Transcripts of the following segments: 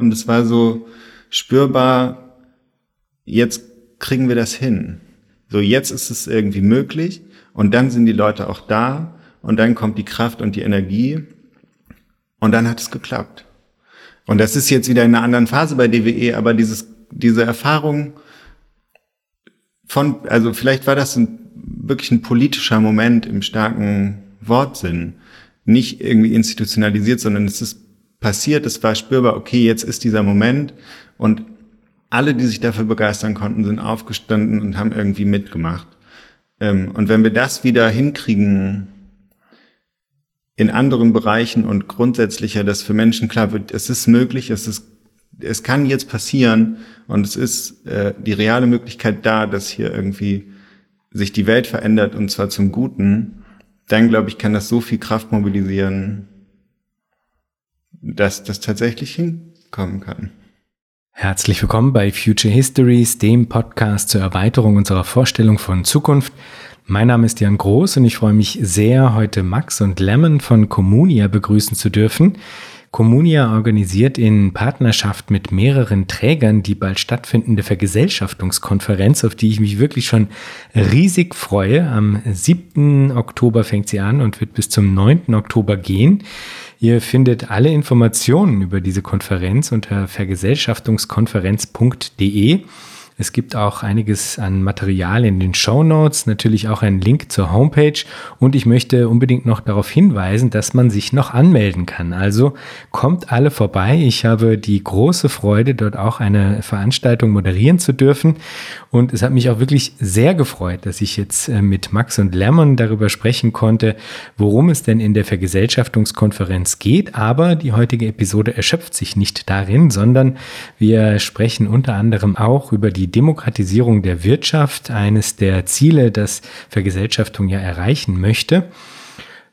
Und es war so spürbar, jetzt kriegen wir das hin. So, jetzt ist es irgendwie möglich und dann sind die Leute auch da und dann kommt die Kraft und die Energie und dann hat es geklappt. Und das ist jetzt wieder in einer anderen Phase bei DWE, aber dieses, diese Erfahrung von, also vielleicht war das ein, wirklich ein politischer Moment im starken Wortsinn. Nicht irgendwie institutionalisiert, sondern es ist passiert, es war spürbar, okay, jetzt ist dieser Moment und alle, die sich dafür begeistern konnten, sind aufgestanden und haben irgendwie mitgemacht. Ähm, und wenn wir das wieder hinkriegen, in anderen Bereichen und grundsätzlicher, dass für Menschen klar wird, es ist möglich, es ist, es kann jetzt passieren und es ist äh, die reale Möglichkeit da, dass hier irgendwie sich die Welt verändert und zwar zum Guten, dann glaube ich, kann das so viel Kraft mobilisieren, dass das tatsächlich hinkommen kann. Herzlich willkommen bei Future Histories, dem Podcast zur Erweiterung unserer Vorstellung von Zukunft. Mein Name ist Jan Groß und ich freue mich sehr, heute Max und Lemon von Communia begrüßen zu dürfen. Communia organisiert in Partnerschaft mit mehreren Trägern die bald stattfindende Vergesellschaftungskonferenz, auf die ich mich wirklich schon riesig freue. Am 7. Oktober fängt sie an und wird bis zum 9. Oktober gehen. Ihr findet alle Informationen über diese Konferenz unter vergesellschaftungskonferenz.de. Es gibt auch einiges an Material in den Show Notes, natürlich auch einen Link zur Homepage und ich möchte unbedingt noch darauf hinweisen, dass man sich noch anmelden kann. Also kommt alle vorbei. Ich habe die große Freude, dort auch eine Veranstaltung moderieren zu dürfen und es hat mich auch wirklich sehr gefreut, dass ich jetzt äh, mit Max und Lemon darüber sprechen konnte, worum es denn in der Vergesellschaftungskonferenz geht. Aber die heutige Episode erschöpft sich nicht darin, sondern wir sprechen unter anderem auch über die Demokratisierung der Wirtschaft, eines der Ziele, das Vergesellschaftung ja erreichen möchte.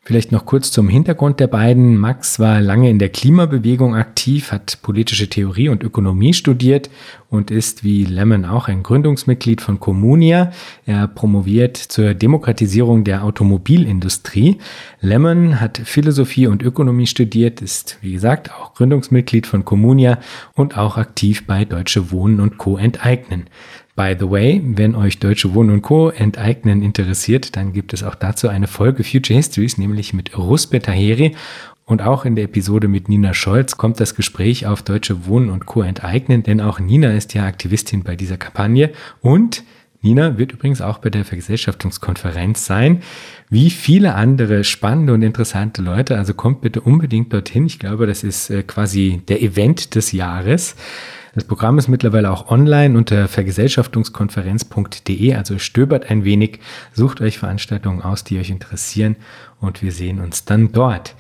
Vielleicht noch kurz zum Hintergrund der beiden. Max war lange in der Klimabewegung aktiv, hat politische Theorie und Ökonomie studiert und ist wie Lemon auch ein Gründungsmitglied von Communia. Er promoviert zur Demokratisierung der Automobilindustrie. Lemon hat Philosophie und Ökonomie studiert, ist wie gesagt auch Gründungsmitglied von Communia und auch aktiv bei Deutsche Wohnen und Co. enteignen. By the way, wenn euch Deutsche Wohnen und Co. enteignen interessiert, dann gibt es auch dazu eine Folge Future Histories, nämlich mit Ruspe Taheri. Und auch in der Episode mit Nina Scholz kommt das Gespräch auf Deutsche Wohnen und Co. enteignen, denn auch Nina ist ja Aktivistin bei dieser Kampagne und Nina wird übrigens auch bei der Vergesellschaftungskonferenz sein, wie viele andere spannende und interessante Leute. Also kommt bitte unbedingt dorthin. Ich glaube, das ist äh, quasi der Event des Jahres. Das Programm ist mittlerweile auch online unter vergesellschaftungskonferenz.de, also stöbert ein wenig, sucht euch Veranstaltungen aus, die euch interessieren und wir sehen uns dann dort.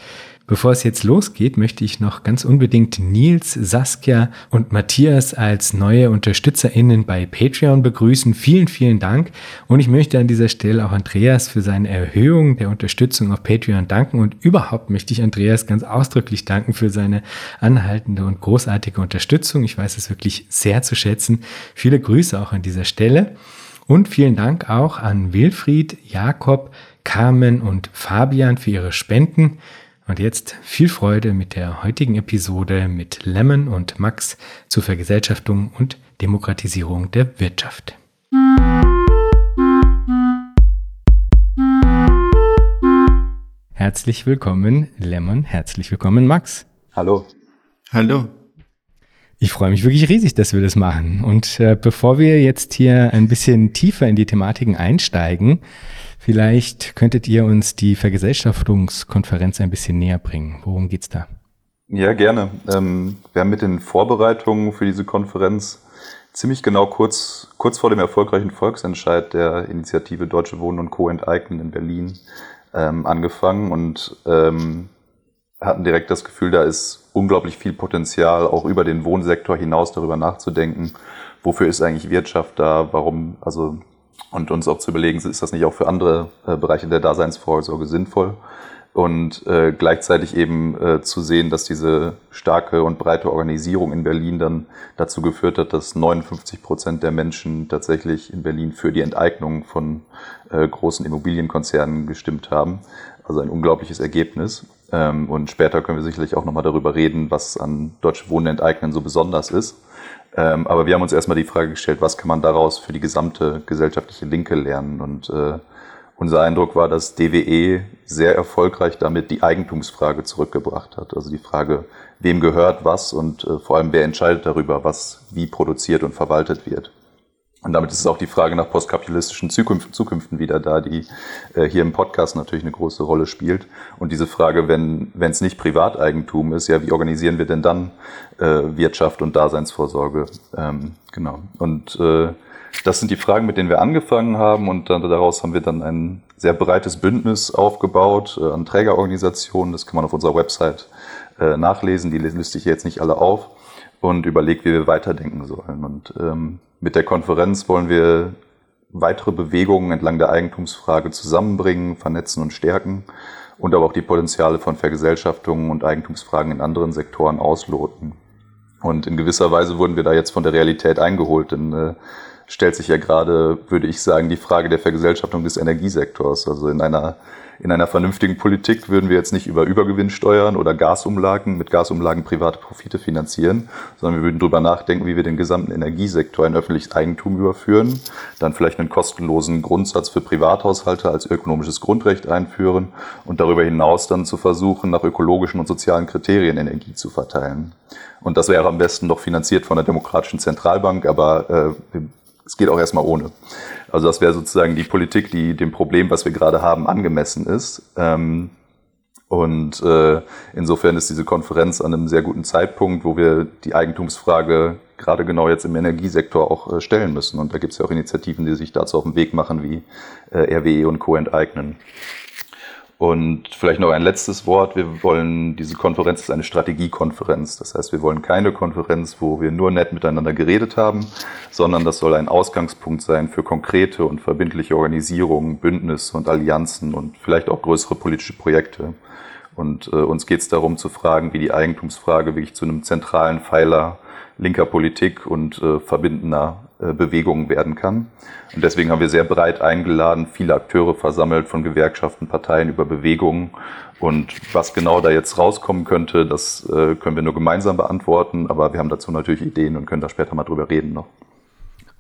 Bevor es jetzt losgeht, möchte ich noch ganz unbedingt Nils, Saskia und Matthias als neue UnterstützerInnen bei Patreon begrüßen. Vielen, vielen Dank. Und ich möchte an dieser Stelle auch Andreas für seine Erhöhung der Unterstützung auf Patreon danken. Und überhaupt möchte ich Andreas ganz ausdrücklich danken für seine anhaltende und großartige Unterstützung. Ich weiß es wirklich sehr zu schätzen. Viele Grüße auch an dieser Stelle. Und vielen Dank auch an Wilfried, Jakob, Carmen und Fabian für ihre Spenden. Und jetzt viel Freude mit der heutigen Episode mit Lemon und Max zur Vergesellschaftung und Demokratisierung der Wirtschaft. Herzlich willkommen, Lemon. Herzlich willkommen, Max. Hallo. Hallo. Ich freue mich wirklich riesig, dass wir das machen. Und äh, bevor wir jetzt hier ein bisschen tiefer in die Thematiken einsteigen, Vielleicht könntet ihr uns die Vergesellschaftungskonferenz ein bisschen näher bringen. Worum geht's da? Ja, gerne. Ähm, wir haben mit den Vorbereitungen für diese Konferenz ziemlich genau kurz, kurz vor dem erfolgreichen Volksentscheid der Initiative Deutsche Wohnen und Co. enteignen in Berlin ähm, angefangen und ähm, hatten direkt das Gefühl, da ist unglaublich viel Potenzial, auch über den Wohnsektor hinaus darüber nachzudenken. Wofür ist eigentlich Wirtschaft da? Warum, also und uns auch zu überlegen, ist das nicht auch für andere äh, Bereiche der Daseinsvorsorge sinnvoll? Und äh, gleichzeitig eben äh, zu sehen, dass diese starke und breite Organisierung in Berlin dann dazu geführt hat, dass 59 Prozent der Menschen tatsächlich in Berlin für die Enteignung von äh, großen Immobilienkonzernen gestimmt haben. Also ein unglaubliches Ergebnis. Ähm, und später können wir sicherlich auch nochmal darüber reden, was an Deutsche Wohnen enteignen so besonders ist. Ähm, aber wir haben uns erstmal die Frage gestellt, was kann man daraus für die gesamte gesellschaftliche Linke lernen? Und äh, unser Eindruck war, dass DWE sehr erfolgreich damit die Eigentumsfrage zurückgebracht hat. Also die Frage, wem gehört was und äh, vor allem wer entscheidet darüber, was wie produziert und verwaltet wird. Und damit ist es auch die Frage nach postkapitalistischen Zukünften, Zukünften wieder da, die äh, hier im Podcast natürlich eine große Rolle spielt. Und diese Frage, wenn wenn es nicht Privateigentum ist, ja, wie organisieren wir denn dann äh, Wirtschaft und Daseinsvorsorge? Ähm, genau. Und äh, das sind die Fragen, mit denen wir angefangen haben und dann, daraus haben wir dann ein sehr breites Bündnis aufgebaut äh, an Trägerorganisationen. Das kann man auf unserer Website äh, nachlesen. Die liste ich jetzt nicht alle auf und überlegt, wie wir weiterdenken sollen. Und ähm, mit der Konferenz wollen wir weitere Bewegungen entlang der Eigentumsfrage zusammenbringen, vernetzen und stärken und aber auch die Potenziale von Vergesellschaftungen und Eigentumsfragen in anderen Sektoren ausloten. Und in gewisser Weise wurden wir da jetzt von der Realität eingeholt, denn äh, stellt sich ja gerade, würde ich sagen, die Frage der Vergesellschaftung des Energiesektors. Also in einer in einer vernünftigen Politik würden wir jetzt nicht über Übergewinn steuern oder Gasumlagen mit Gasumlagen private Profite finanzieren, sondern wir würden darüber nachdenken, wie wir den gesamten Energiesektor in öffentliches Eigentum überführen, dann vielleicht einen kostenlosen Grundsatz für Privathaushalte als ökonomisches Grundrecht einführen und darüber hinaus dann zu versuchen, nach ökologischen und sozialen Kriterien Energie zu verteilen. Und das wäre am besten noch finanziert von der Demokratischen Zentralbank, aber äh, es geht auch erstmal ohne. Also das wäre sozusagen die Politik, die dem Problem, was wir gerade haben, angemessen ist. Ähm, und äh, insofern ist diese Konferenz an einem sehr guten Zeitpunkt, wo wir die Eigentumsfrage gerade genau jetzt im Energiesektor auch äh, stellen müssen. Und da gibt es ja auch Initiativen, die sich dazu auf den Weg machen, wie äh, RWE und Co. enteignen. Und vielleicht noch ein letztes Wort. Wir wollen, diese Konferenz ist eine Strategiekonferenz. Das heißt, wir wollen keine Konferenz, wo wir nur nett miteinander geredet haben, sondern das soll ein Ausgangspunkt sein für konkrete und verbindliche Organisierungen, Bündnisse und Allianzen und vielleicht auch größere politische Projekte. Und äh, uns geht es darum zu fragen, wie die Eigentumsfrage wirklich zu einem zentralen Pfeiler linker Politik und äh, verbindender äh, Bewegungen werden kann. Und deswegen haben wir sehr breit eingeladen, viele Akteure versammelt von Gewerkschaften, Parteien über Bewegungen. Und was genau da jetzt rauskommen könnte, das äh, können wir nur gemeinsam beantworten. Aber wir haben dazu natürlich Ideen und können da später mal drüber reden noch.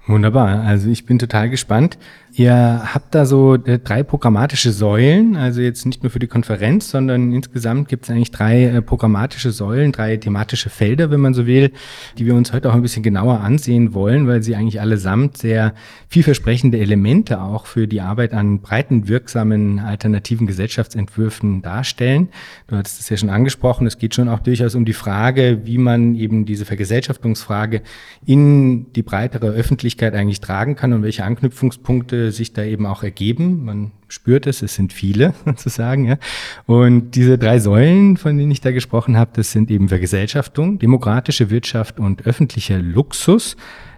Wunderbar. Also ich bin total gespannt. Ihr habt da so äh, drei programmatische Säulen, also jetzt nicht nur für die Konferenz, sondern insgesamt gibt es eigentlich drei äh, programmatische Säulen, drei thematische Felder, wenn man so will, die wir uns heute auch ein bisschen genauer ansehen wollen, weil sie eigentlich allesamt sehr vielversprechende Elemente auch für die Arbeit an breiten, wirksamen, alternativen Gesellschaftsentwürfen darstellen. Du hattest es ja schon angesprochen, es geht schon auch durchaus um die Frage, wie man eben diese Vergesellschaftungsfrage in die breitere Öffentlichkeit eigentlich tragen kann und welche Anknüpfungspunkte sich da eben auch ergeben. Man spürt es, es sind viele sozusagen. Ja. Und diese drei Säulen, von denen ich da gesprochen habe, das sind eben Vergesellschaftung, demokratische Wirtschaft und öffentlicher Luxus.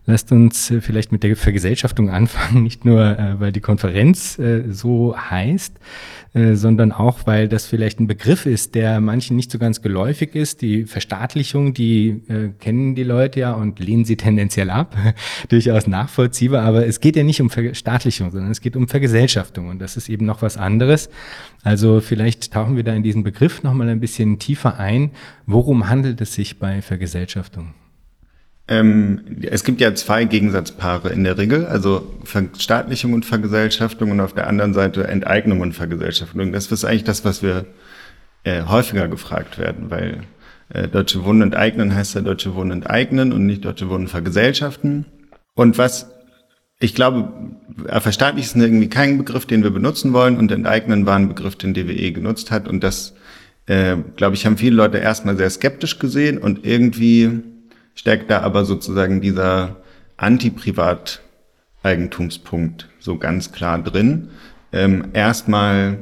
Lasst uns äh, vielleicht mit der Vergesellschaftung anfangen, nicht nur, äh, weil die Konferenz äh, so heißt, sondern auch, weil das vielleicht ein Begriff ist, der manchen nicht so ganz geläufig ist. Die Verstaatlichung, die kennen die Leute ja und lehnen sie tendenziell ab, durchaus nachvollziehbar. Aber es geht ja nicht um Verstaatlichung, sondern es geht um Vergesellschaftung und das ist eben noch was anderes. Also vielleicht tauchen wir da in diesen Begriff nochmal ein bisschen tiefer ein. Worum handelt es sich bei Vergesellschaftung? Ähm, es gibt ja zwei Gegensatzpaare in der Regel, also Verstaatlichung und Vergesellschaftung und auf der anderen Seite Enteignung und Vergesellschaftung. Das ist eigentlich das, was wir äh, häufiger gefragt werden, weil äh, Deutsche Wohnen enteignen heißt ja Deutsche Wohnen enteignen und nicht Deutsche Wohnen vergesellschaften. Und was ich glaube, verstaatlichen ist irgendwie kein Begriff, den wir benutzen wollen und enteignen war ein Begriff, den DWE genutzt hat und das, äh, glaube ich, haben viele Leute erstmal sehr skeptisch gesehen und irgendwie steckt da aber sozusagen dieser Anti-Privat-Eigentumspunkt so ganz klar drin. Ähm, erstmal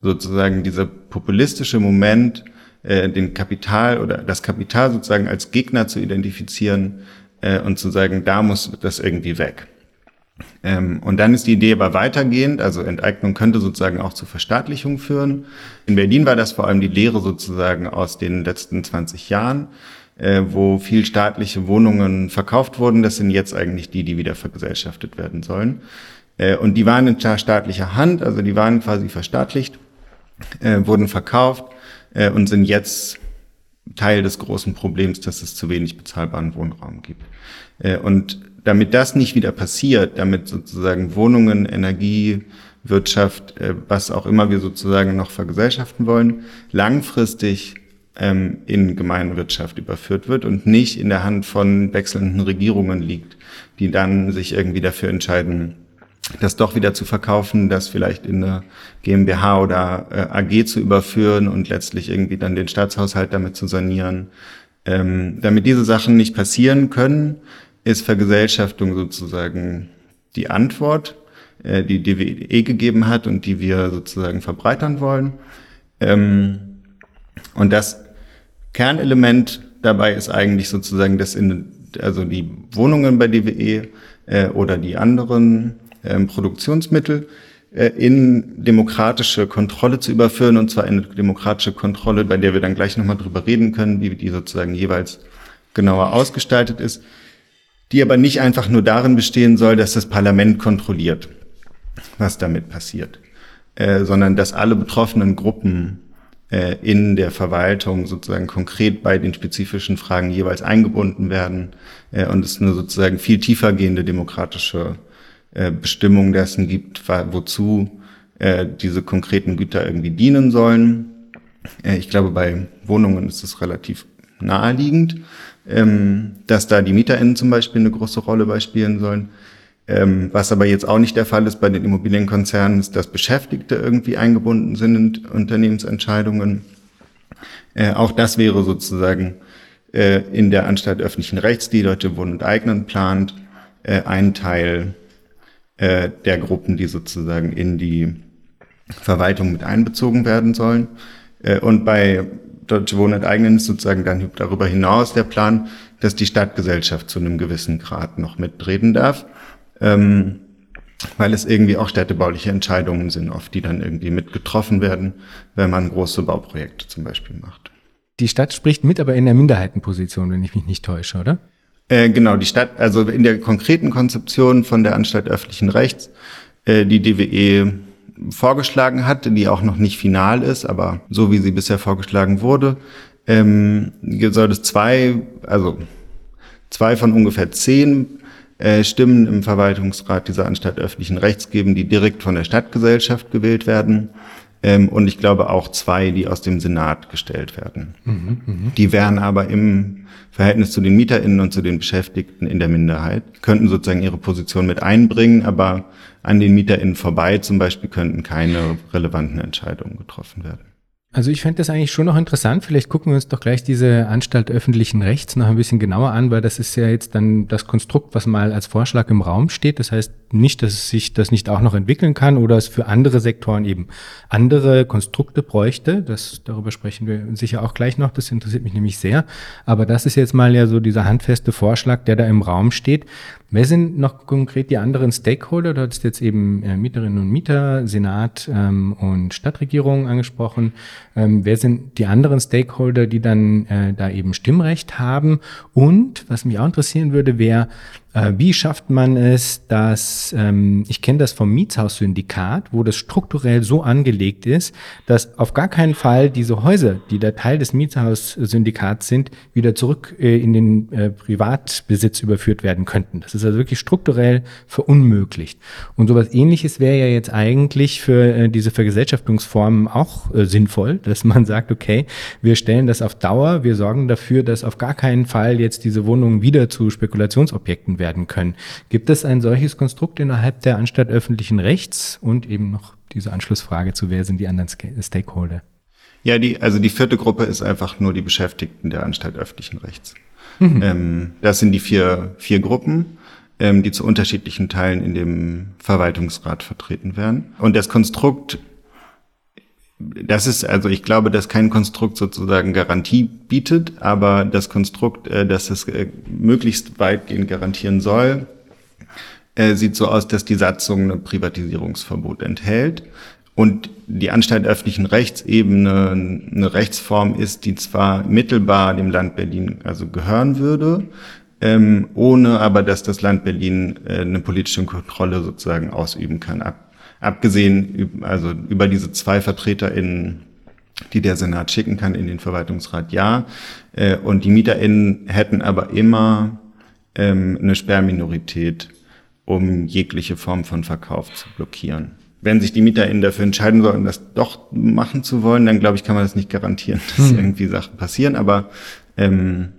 sozusagen dieser populistische Moment, äh, den Kapital oder das Kapital sozusagen als Gegner zu identifizieren äh, und zu sagen, da muss das irgendwie weg. Ähm, und dann ist die Idee aber weitergehend, also Enteignung könnte sozusagen auch zu Verstaatlichung führen. In Berlin war das vor allem die Lehre sozusagen aus den letzten 20 Jahren äh, wo viel staatliche Wohnungen verkauft wurden. Das sind jetzt eigentlich die, die wieder vergesellschaftet werden sollen. Äh, und die waren in staatlicher Hand, also die waren quasi verstaatlicht, äh, wurden verkauft äh, und sind jetzt Teil des großen Problems, dass es zu wenig bezahlbaren Wohnraum gibt. Äh, und damit das nicht wieder passiert, damit sozusagen Wohnungen, Energie, Wirtschaft, äh, was auch immer wir sozusagen noch vergesellschaften wollen, langfristig ähm, in Gemeinwirtschaft überführt wird und nicht in der Hand von wechselnden Regierungen liegt, die dann sich irgendwie dafür entscheiden, das doch wieder zu verkaufen, das vielleicht in eine GmbH oder äh, AG zu überführen und letztlich irgendwie dann den Staatshaushalt damit zu sanieren. Ähm, damit diese Sachen nicht passieren können, ist Vergesellschaftung sozusagen die Antwort, äh, die DWE gegeben hat und die wir sozusagen verbreitern wollen. Ähm, und das Kernelement dabei ist eigentlich sozusagen, dass in, also die Wohnungen bei DWE äh, oder die anderen ähm, Produktionsmittel äh, in demokratische Kontrolle zu überführen, und zwar in eine demokratische Kontrolle, bei der wir dann gleich nochmal drüber reden können, wie die sozusagen jeweils genauer ausgestaltet ist, die aber nicht einfach nur darin bestehen soll, dass das Parlament kontrolliert, was damit passiert, äh, sondern dass alle betroffenen Gruppen äh, in der Verwaltung sozusagen konkret bei den spezifischen Fragen jeweils eingebunden werden äh, und es eine sozusagen viel tiefer gehende demokratische äh, Bestimmung dessen gibt, wozu äh, diese konkreten Güter irgendwie dienen sollen. Äh, ich glaube, bei Wohnungen ist es relativ naheliegend, ähm, dass da die MieterInnen zum Beispiel eine große Rolle bei spielen sollen. Ähm, was aber jetzt auch nicht der Fall ist bei den Immobilienkonzernen, ist, dass Beschäftigte irgendwie eingebunden sind in Unternehmensentscheidungen. Äh, auch das wäre sozusagen äh, in der Anstalt öffentlichen Rechts, die Deutsche Wohnen und Eignen plant, äh, ein Teil äh, der Gruppen, die sozusagen in die Verwaltung mit einbezogen werden sollen. Äh, und bei Deutsche Wohnen enteignen ist sozusagen dann darüber hinaus der Plan, dass die Stadtgesellschaft zu einem gewissen Grad noch mitreden darf, ähm, weil es irgendwie auch städtebauliche Entscheidungen sind, oft die dann irgendwie mitgetroffen werden, wenn man große Bauprojekte zum Beispiel macht. Die Stadt spricht mit, aber in der Minderheitenposition, wenn ich mich nicht täusche, oder? Äh, genau, die Stadt, also in der konkreten Konzeption von der Anstalt öffentlichen Rechts, äh, die DWE vorgeschlagen hat, die auch noch nicht final ist, aber so wie sie bisher vorgeschlagen wurde, ähm, soll es zwei, also zwei von ungefähr zehn Stimmen im Verwaltungsrat dieser Anstalt öffentlichen Rechts geben, die direkt von der Stadtgesellschaft gewählt werden. Ähm, und ich glaube auch zwei, die aus dem Senat gestellt werden. Mhm, mh. Die wären aber im Verhältnis zu den MieterInnen und zu den Beschäftigten in der Minderheit, könnten sozusagen ihre Position mit einbringen, aber an den MieterInnen vorbei zum Beispiel könnten keine relevanten Entscheidungen getroffen werden. Also ich fände das eigentlich schon noch interessant. Vielleicht gucken wir uns doch gleich diese Anstalt öffentlichen Rechts noch ein bisschen genauer an, weil das ist ja jetzt dann das Konstrukt, was mal als Vorschlag im Raum steht. Das heißt nicht, dass sich das nicht auch noch entwickeln kann oder es für andere Sektoren eben andere Konstrukte bräuchte. Das, darüber sprechen wir sicher auch gleich noch. Das interessiert mich nämlich sehr. Aber das ist jetzt mal ja so dieser handfeste Vorschlag, der da im Raum steht. Wer sind noch konkret die anderen Stakeholder? Du hast jetzt eben äh, Mieterinnen und Mieter, Senat ähm, und Stadtregierung angesprochen. Ähm, wer sind die anderen Stakeholder, die dann äh, da eben Stimmrecht haben? Und was mich auch interessieren würde, wer wie schafft man es, dass, ähm, ich kenne das vom Mietshaussyndikat, wo das strukturell so angelegt ist, dass auf gar keinen Fall diese Häuser, die da Teil des Mietshaussyndikats sind, wieder zurück äh, in den äh, Privatbesitz überführt werden könnten. Das ist also wirklich strukturell verunmöglicht. Und sowas ähnliches wäre ja jetzt eigentlich für äh, diese Vergesellschaftungsformen auch äh, sinnvoll, dass man sagt, okay, wir stellen das auf Dauer, wir sorgen dafür, dass auf gar keinen Fall jetzt diese Wohnungen wieder zu Spekulationsobjekten werden werden können. Gibt es ein solches Konstrukt innerhalb der Anstalt öffentlichen Rechts? Und eben noch diese Anschlussfrage zu, wer sind die anderen Stakeholder? Ja, die, also die vierte Gruppe ist einfach nur die Beschäftigten der Anstalt öffentlichen Rechts. Mhm. Ähm, das sind die vier, vier Gruppen, ähm, die zu unterschiedlichen Teilen in dem Verwaltungsrat vertreten werden. Und das Konstrukt das ist, also ich glaube, dass kein Konstrukt sozusagen Garantie bietet, aber das Konstrukt, äh, dass es äh, möglichst weitgehend garantieren soll, äh, sieht so aus, dass die Satzung ein Privatisierungsverbot enthält. Und die Anstalt öffentlichen Rechts eben eine, eine Rechtsform ist, die zwar mittelbar dem Land Berlin also gehören würde, ähm, ohne aber, dass das Land Berlin äh, eine politische Kontrolle sozusagen ausüben kann, ab, abgesehen also über diese zwei VertreterInnen die der Senat schicken kann in den Verwaltungsrat, ja. Äh, und die MieterInnen hätten aber immer ähm, eine Sperrminorität, um jegliche Form von Verkauf zu blockieren. Wenn sich die MieterInnen dafür entscheiden sollten, das doch machen zu wollen, dann glaube ich, kann man das nicht garantieren, dass hm. irgendwie Sachen passieren. Aber ähm,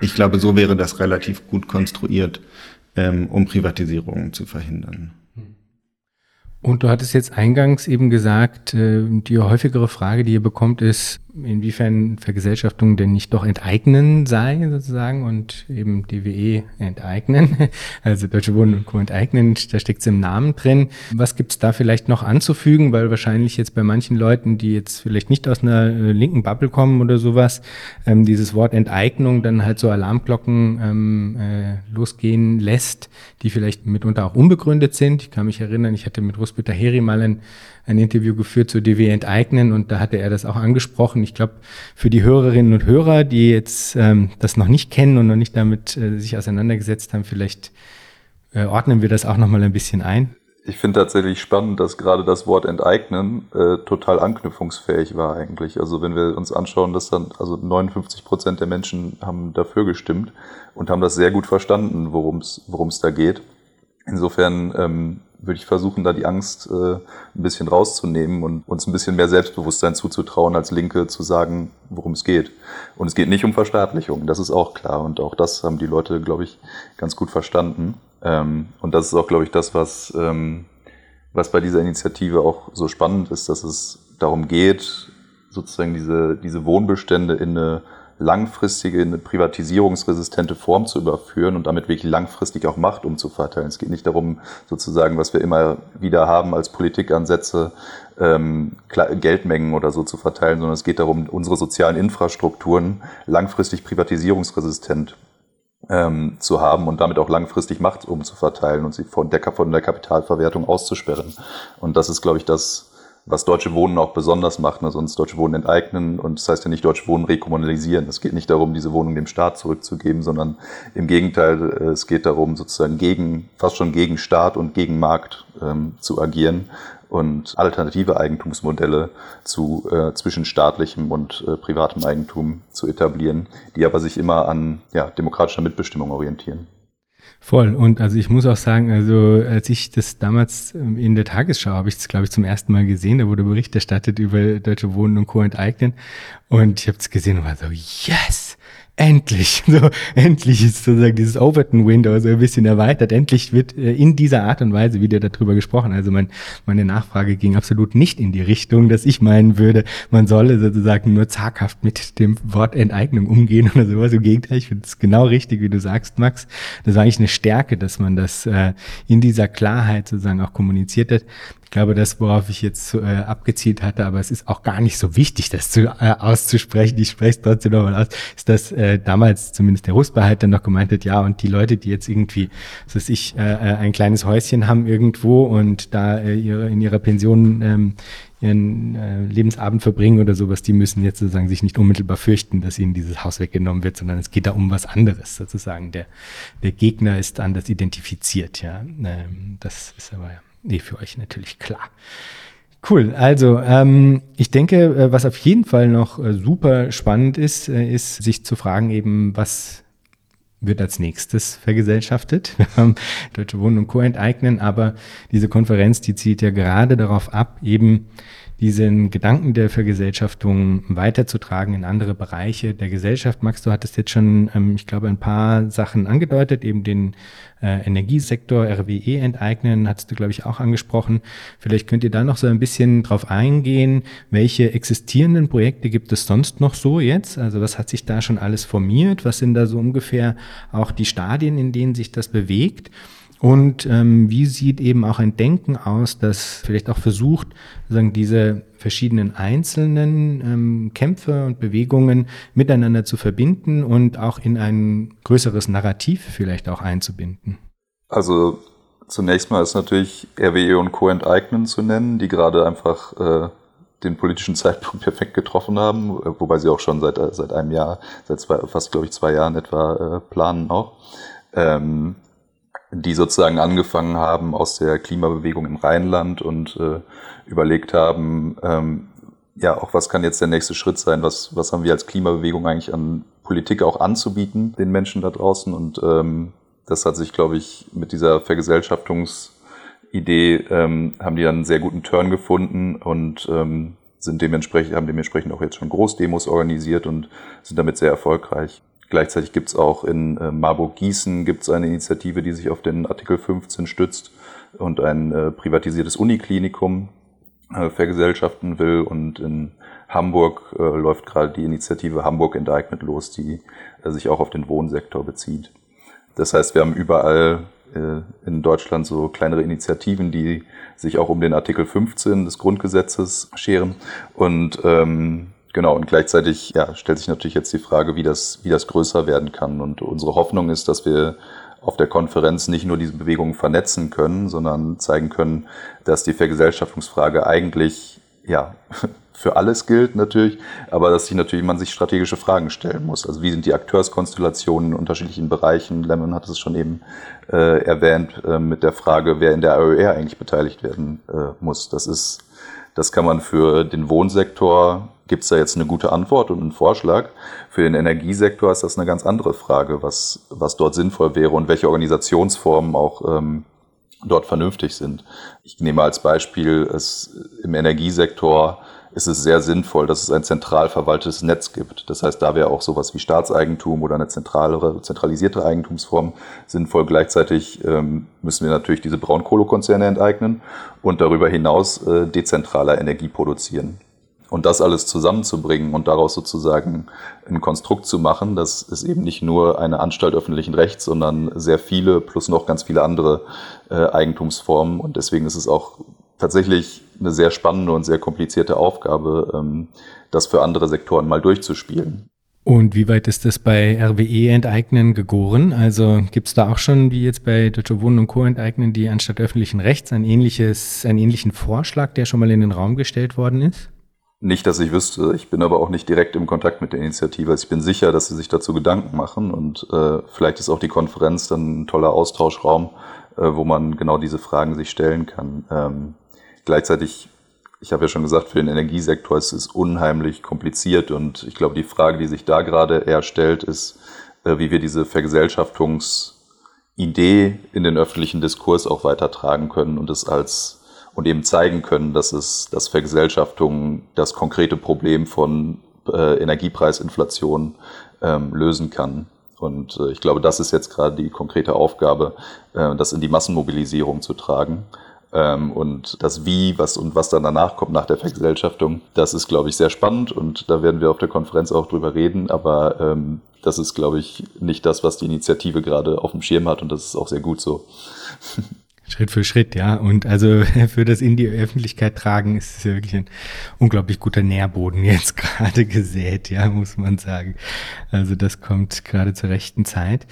ich glaube, so wäre das relativ gut konstruiert, ähm, um Privatisierungen zu verhindern. Und du hattest jetzt eingangs eben gesagt, äh, die häufigere Frage, die ihr bekommt, ist, inwiefern Vergesellschaftung denn nicht doch enteignen sei, sozusagen, und eben DWE enteignen, also Deutsche Wohnen und Co. enteignen, da steckt es im Namen drin. Was gibt's da vielleicht noch anzufügen, weil wahrscheinlich jetzt bei manchen Leuten, die jetzt vielleicht nicht aus einer äh, linken Bubble kommen oder sowas, ähm, dieses Wort Enteignung dann halt so Alarmglocken ähm, äh, losgehen lässt, die vielleicht mitunter auch unbegründet sind. Ich kann mich erinnern, ich hatte mit Ruspeter Heri mal ein ein Interview geführt zu DW enteignen und da hatte er das auch angesprochen. Ich glaube, für die Hörerinnen und Hörer, die jetzt ähm, das noch nicht kennen und noch nicht damit äh, sich auseinandergesetzt haben, vielleicht äh, ordnen wir das auch nochmal ein bisschen ein. Ich finde tatsächlich spannend, dass gerade das Wort enteignen äh, total anknüpfungsfähig war eigentlich. Also wenn wir uns anschauen, dass dann also 59 Prozent der Menschen haben dafür gestimmt und haben das sehr gut verstanden, worum es da geht. Insofern ähm, würde ich versuchen, da die Angst äh, ein bisschen rauszunehmen und uns ein bisschen mehr Selbstbewusstsein zuzutrauen, als Linke zu sagen, worum es geht. Und es geht nicht um Verstaatlichung, das ist auch klar. Und auch das haben die Leute, glaube ich, ganz gut verstanden. Ähm, und das ist auch, glaube ich, das, was, ähm, was bei dieser Initiative auch so spannend ist, dass es darum geht, sozusagen diese, diese Wohnbestände in eine langfristige, eine privatisierungsresistente Form zu überführen und damit wirklich langfristig auch Macht umzuverteilen. Es geht nicht darum, sozusagen, was wir immer wieder haben als Politikansätze, ähm, Geldmengen oder so zu verteilen, sondern es geht darum, unsere sozialen Infrastrukturen langfristig privatisierungsresistent ähm, zu haben und damit auch langfristig Macht umzuverteilen und sie von der, von der Kapitalverwertung auszusperren. Und das ist, glaube ich, das, was Deutsche Wohnen auch besonders macht, ne, sonst Deutsche Wohnen enteignen und das heißt ja nicht Deutsche Wohnen rekommunalisieren. Es geht nicht darum, diese Wohnung dem Staat zurückzugeben, sondern im Gegenteil, äh, es geht darum, sozusagen gegen, fast schon gegen Staat und gegen Markt ähm, zu agieren und alternative Eigentumsmodelle zu äh, zwischen staatlichem und äh, privatem Eigentum zu etablieren, die aber sich immer an ja, demokratischer Mitbestimmung orientieren. Voll. Und also ich muss auch sagen, also als ich das damals ähm, in der Tagesschau habe ich es, glaube ich, zum ersten Mal gesehen, da wurde Bericht erstattet über Deutsche Wohnen und Co. enteignen. Und ich habe es gesehen und war so, yes! Endlich, so, endlich ist sozusagen dieses Overton-Window so ein bisschen erweitert. Endlich wird äh, in dieser Art und Weise wieder darüber gesprochen. Also mein, meine Nachfrage ging absolut nicht in die Richtung, dass ich meinen würde, man solle sozusagen nur zaghaft mit dem Wort Enteignung umgehen oder sowas. Im Gegenteil, ich finde es genau richtig, wie du sagst, Max. Das war eigentlich eine Stärke, dass man das äh, in dieser Klarheit sozusagen auch kommuniziert hat glaube, das, worauf ich jetzt äh, abgezielt hatte, aber es ist auch gar nicht so wichtig, das zu, äh, auszusprechen. Ich spreche es trotzdem nochmal aus, ist, dass äh, damals zumindest der Rusper halt dann noch gemeint hat, ja, und die Leute, die jetzt irgendwie, so dass ich, äh, äh, ein kleines Häuschen haben irgendwo und da äh, ihre, in ihrer Pension ähm, ihren äh, Lebensabend verbringen oder sowas, die müssen jetzt sozusagen sich nicht unmittelbar fürchten, dass ihnen dieses Haus weggenommen wird, sondern es geht da um was anderes sozusagen. Der, der Gegner ist anders identifiziert, ja. Ähm, das ist aber ja nee, für euch natürlich klar. Cool, also ähm, ich denke, äh, was auf jeden Fall noch äh, super spannend ist, äh, ist sich zu fragen eben, was wird als nächstes vergesellschaftet. Wir haben Deutsche Wohnen und Co. enteignen, aber diese Konferenz, die zielt ja gerade darauf ab, eben diesen Gedanken der Vergesellschaftung weiterzutragen in andere Bereiche der Gesellschaft. Max, du hattest jetzt schon, ähm, ich glaube, ein paar Sachen angedeutet, eben den äh, Energiesektor, RWE enteignen, hattest du, glaube ich, auch angesprochen. Vielleicht könnt ihr da noch so ein bisschen drauf eingehen, welche existierenden Projekte gibt es sonst noch so jetzt? Also was hat sich da schon alles formiert? Was sind da so ungefähr auch die Stadien, in denen sich das bewegt? Und ähm, wie sieht eben auch ein Denken aus, das vielleicht auch versucht, sagen diese verschiedenen einzelnen ähm, Kämpfe und Bewegungen miteinander zu verbinden und auch in ein größeres Narrativ vielleicht auch einzubinden? Also zunächst mal ist natürlich RWE und Co. enteignen zu nennen, die gerade einfach äh, den politischen Zeitpunkt perfekt getroffen haben, wobei sie auch schon seit, seit einem Jahr, seit zwei, fast glaube ich zwei Jahren etwa äh, planen auch. Ähm, die sozusagen angefangen haben aus der Klimabewegung im Rheinland und äh, überlegt haben, ähm, ja, auch was kann jetzt der nächste Schritt sein? Was, was haben wir als Klimabewegung eigentlich an Politik auch anzubieten, den Menschen da draußen? Und ähm, das hat sich, glaube ich, mit dieser Vergesellschaftungsidee ähm, haben die dann einen sehr guten Turn gefunden und ähm, sind dementsprechend, haben dementsprechend auch jetzt schon Großdemos organisiert und sind damit sehr erfolgreich. Gleichzeitig gibt es auch in äh, Marburg-Gießen gibt's eine Initiative, die sich auf den Artikel 15 stützt und ein äh, privatisiertes Uniklinikum äh, vergesellschaften will. Und in Hamburg läuft gerade die Initiative Hamburg enteignet los, die sich auch auf den Wohnsektor bezieht. Das heißt, wir haben überall in Deutschland so kleinere Initiativen, die sich auch um den Artikel 15 des Grundgesetzes scheren. Und ähm, Genau, und gleichzeitig ja, stellt sich natürlich jetzt die Frage, wie das, wie das größer werden kann. Und unsere Hoffnung ist, dass wir auf der Konferenz nicht nur diese Bewegungen vernetzen können, sondern zeigen können, dass die Vergesellschaftungsfrage eigentlich ja für alles gilt natürlich, aber dass sich natürlich man sich strategische Fragen stellen muss. Also wie sind die Akteurskonstellationen in unterschiedlichen Bereichen? Lemon hat es schon eben äh, erwähnt äh, mit der Frage, wer in der AOR eigentlich beteiligt werden äh, muss. Das ist das kann man für den Wohnsektor, gibt es da jetzt eine gute Antwort und einen Vorschlag. Für den Energiesektor ist das eine ganz andere Frage, was, was dort sinnvoll wäre und welche Organisationsformen auch ähm, dort vernünftig sind. Ich nehme als Beispiel es im Energiesektor ist es sehr sinnvoll, dass es ein zentral verwaltetes Netz gibt. Das heißt, da wäre auch sowas wie Staatseigentum oder eine zentralere, zentralisierte Eigentumsform sinnvoll. Gleichzeitig ähm, müssen wir natürlich diese Braunkohlekonzerne enteignen und darüber hinaus äh, dezentraler Energie produzieren. Und das alles zusammenzubringen und daraus sozusagen ein Konstrukt zu machen, das ist eben nicht nur eine Anstalt öffentlichen Rechts, sondern sehr viele plus noch ganz viele andere äh, Eigentumsformen. Und deswegen ist es auch tatsächlich eine sehr spannende und sehr komplizierte Aufgabe, ähm, das für andere Sektoren mal durchzuspielen. Und wie weit ist das bei RWE-Enteignen gegoren? Also gibt es da auch schon, wie jetzt bei Deutsche Wohnen und Co. enteignen, die anstatt öffentlichen Rechts ein ähnliches, einen ähnlichen Vorschlag, der schon mal in den Raum gestellt worden ist? Nicht, dass ich wüsste. Ich bin aber auch nicht direkt im Kontakt mit der Initiative. Also ich bin sicher, dass sie sich dazu Gedanken machen und äh, vielleicht ist auch die Konferenz dann ein toller Austauschraum, äh, wo man genau diese Fragen sich stellen kann. Ähm, Gleichzeitig, ich habe ja schon gesagt, für den Energiesektor ist es unheimlich kompliziert und ich glaube, die Frage, die sich da gerade eher stellt, ist, äh, wie wir diese Vergesellschaftungsidee in den öffentlichen Diskurs auch weitertragen können und es als und eben zeigen können, dass es, dass Vergesellschaftung das konkrete Problem von äh, Energiepreisinflation ähm, lösen kann. Und äh, ich glaube, das ist jetzt gerade die konkrete Aufgabe, äh, das in die Massenmobilisierung zu tragen. Ähm, und das Wie, was und was dann danach kommt nach der Vergesellschaftung, das ist, glaube ich, sehr spannend und da werden wir auf der Konferenz auch drüber reden, aber ähm, das ist, glaube ich, nicht das, was die Initiative gerade auf dem Schirm hat und das ist auch sehr gut so. Schritt für Schritt, ja. Und also für das in die Öffentlichkeit tragen ist es wirklich ein unglaublich guter Nährboden jetzt gerade gesät, ja, muss man sagen. Also das kommt gerade zur rechten Zeit.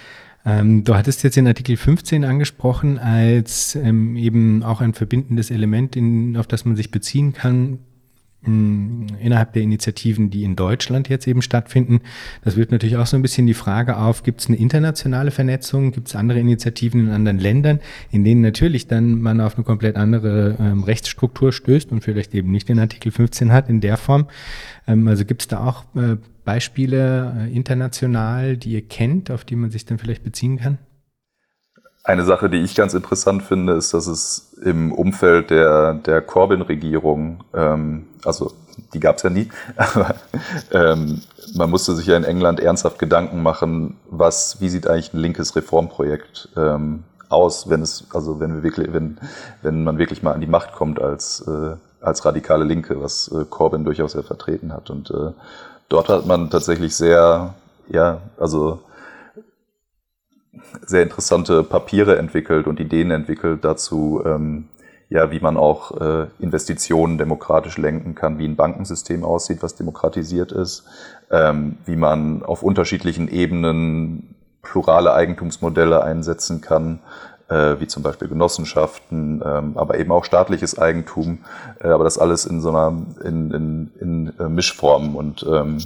Ähm, du hattest jetzt den Artikel 15 angesprochen als ähm, eben auch ein verbindendes Element, in, auf das man sich beziehen kann innerhalb der Initiativen, die in Deutschland jetzt eben stattfinden. Das wird natürlich auch so ein bisschen die Frage auf, gibt es eine internationale Vernetzung, gibt es andere Initiativen in anderen Ländern, in denen natürlich dann man auf eine komplett andere ähm, Rechtsstruktur stößt und vielleicht eben nicht den Artikel 15 hat in der Form. Ähm, also gibt es da auch äh, Beispiele äh, international, die ihr kennt, auf die man sich dann vielleicht beziehen kann? Eine Sache, die ich ganz interessant finde, ist, dass es im Umfeld der, der Corbyn-Regierung, ähm, also die gab es ja nie, aber ähm, man musste sich ja in England ernsthaft Gedanken machen, was, wie sieht eigentlich ein linkes Reformprojekt ähm, aus, wenn es, also wenn wir wirklich, wenn, wenn man wirklich mal an die Macht kommt als, äh, als radikale Linke, was äh, Corbyn durchaus ja vertreten hat. Und äh, dort hat man tatsächlich sehr, ja, also sehr interessante Papiere entwickelt und Ideen entwickelt dazu, ähm, ja, wie man auch äh, Investitionen demokratisch lenken kann, wie ein Bankensystem aussieht, was demokratisiert ist, ähm, wie man auf unterschiedlichen Ebenen plurale Eigentumsmodelle einsetzen kann, wie zum Beispiel Genossenschaften, ähm, aber eben auch staatliches Eigentum, äh, aber das alles in so einer in, in, in äh, Mischform und ähm,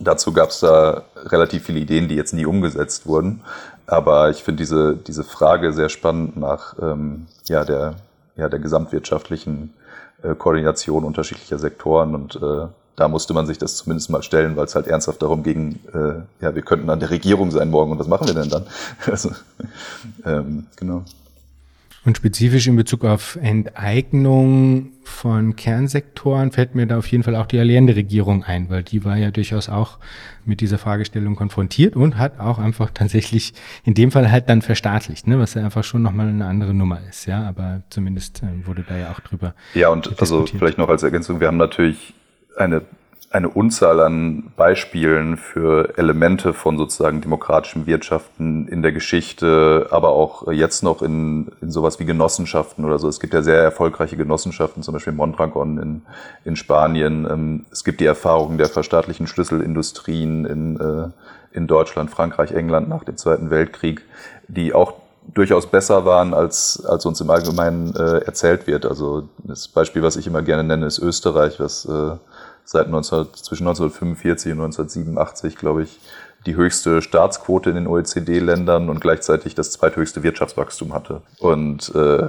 Dazu gab es da relativ viele Ideen, die jetzt nie umgesetzt wurden. Aber ich finde diese, diese Frage sehr spannend nach ähm, ja, der, ja, der gesamtwirtschaftlichen äh, Koordination unterschiedlicher Sektoren und äh, da musste man sich das zumindest mal stellen, weil es halt ernsthaft darum ging, äh, ja, wir könnten an der Regierung sein morgen und was machen wir denn dann? also, ähm, genau. Und spezifisch in Bezug auf Enteignung von Kernsektoren fällt mir da auf jeden Fall auch die Allende-Regierung ein, weil die war ja durchaus auch mit dieser Fragestellung konfrontiert und hat auch einfach tatsächlich in dem Fall halt dann verstaatlicht, ne, was ja einfach schon nochmal eine andere Nummer ist, ja, aber zumindest äh, wurde da ja auch drüber. Ja, und also vielleicht noch als Ergänzung, wir haben natürlich eine eine Unzahl an Beispielen für Elemente von sozusagen demokratischen Wirtschaften in der Geschichte, aber auch jetzt noch in, in sowas wie Genossenschaften oder so. Es gibt ja sehr erfolgreiche Genossenschaften, zum Beispiel Mondragon in, in Spanien. Ähm, es gibt die Erfahrungen der verstaatlichen Schlüsselindustrien in, äh, in Deutschland, Frankreich, England nach dem Zweiten Weltkrieg, die auch durchaus besser waren, als, als uns im Allgemeinen äh, erzählt wird. Also das Beispiel, was ich immer gerne nenne, ist Österreich, was äh, seit 19, zwischen 1945 und 1987, glaube ich, die höchste Staatsquote in den OECD-Ländern und gleichzeitig das zweithöchste Wirtschaftswachstum hatte. Und äh,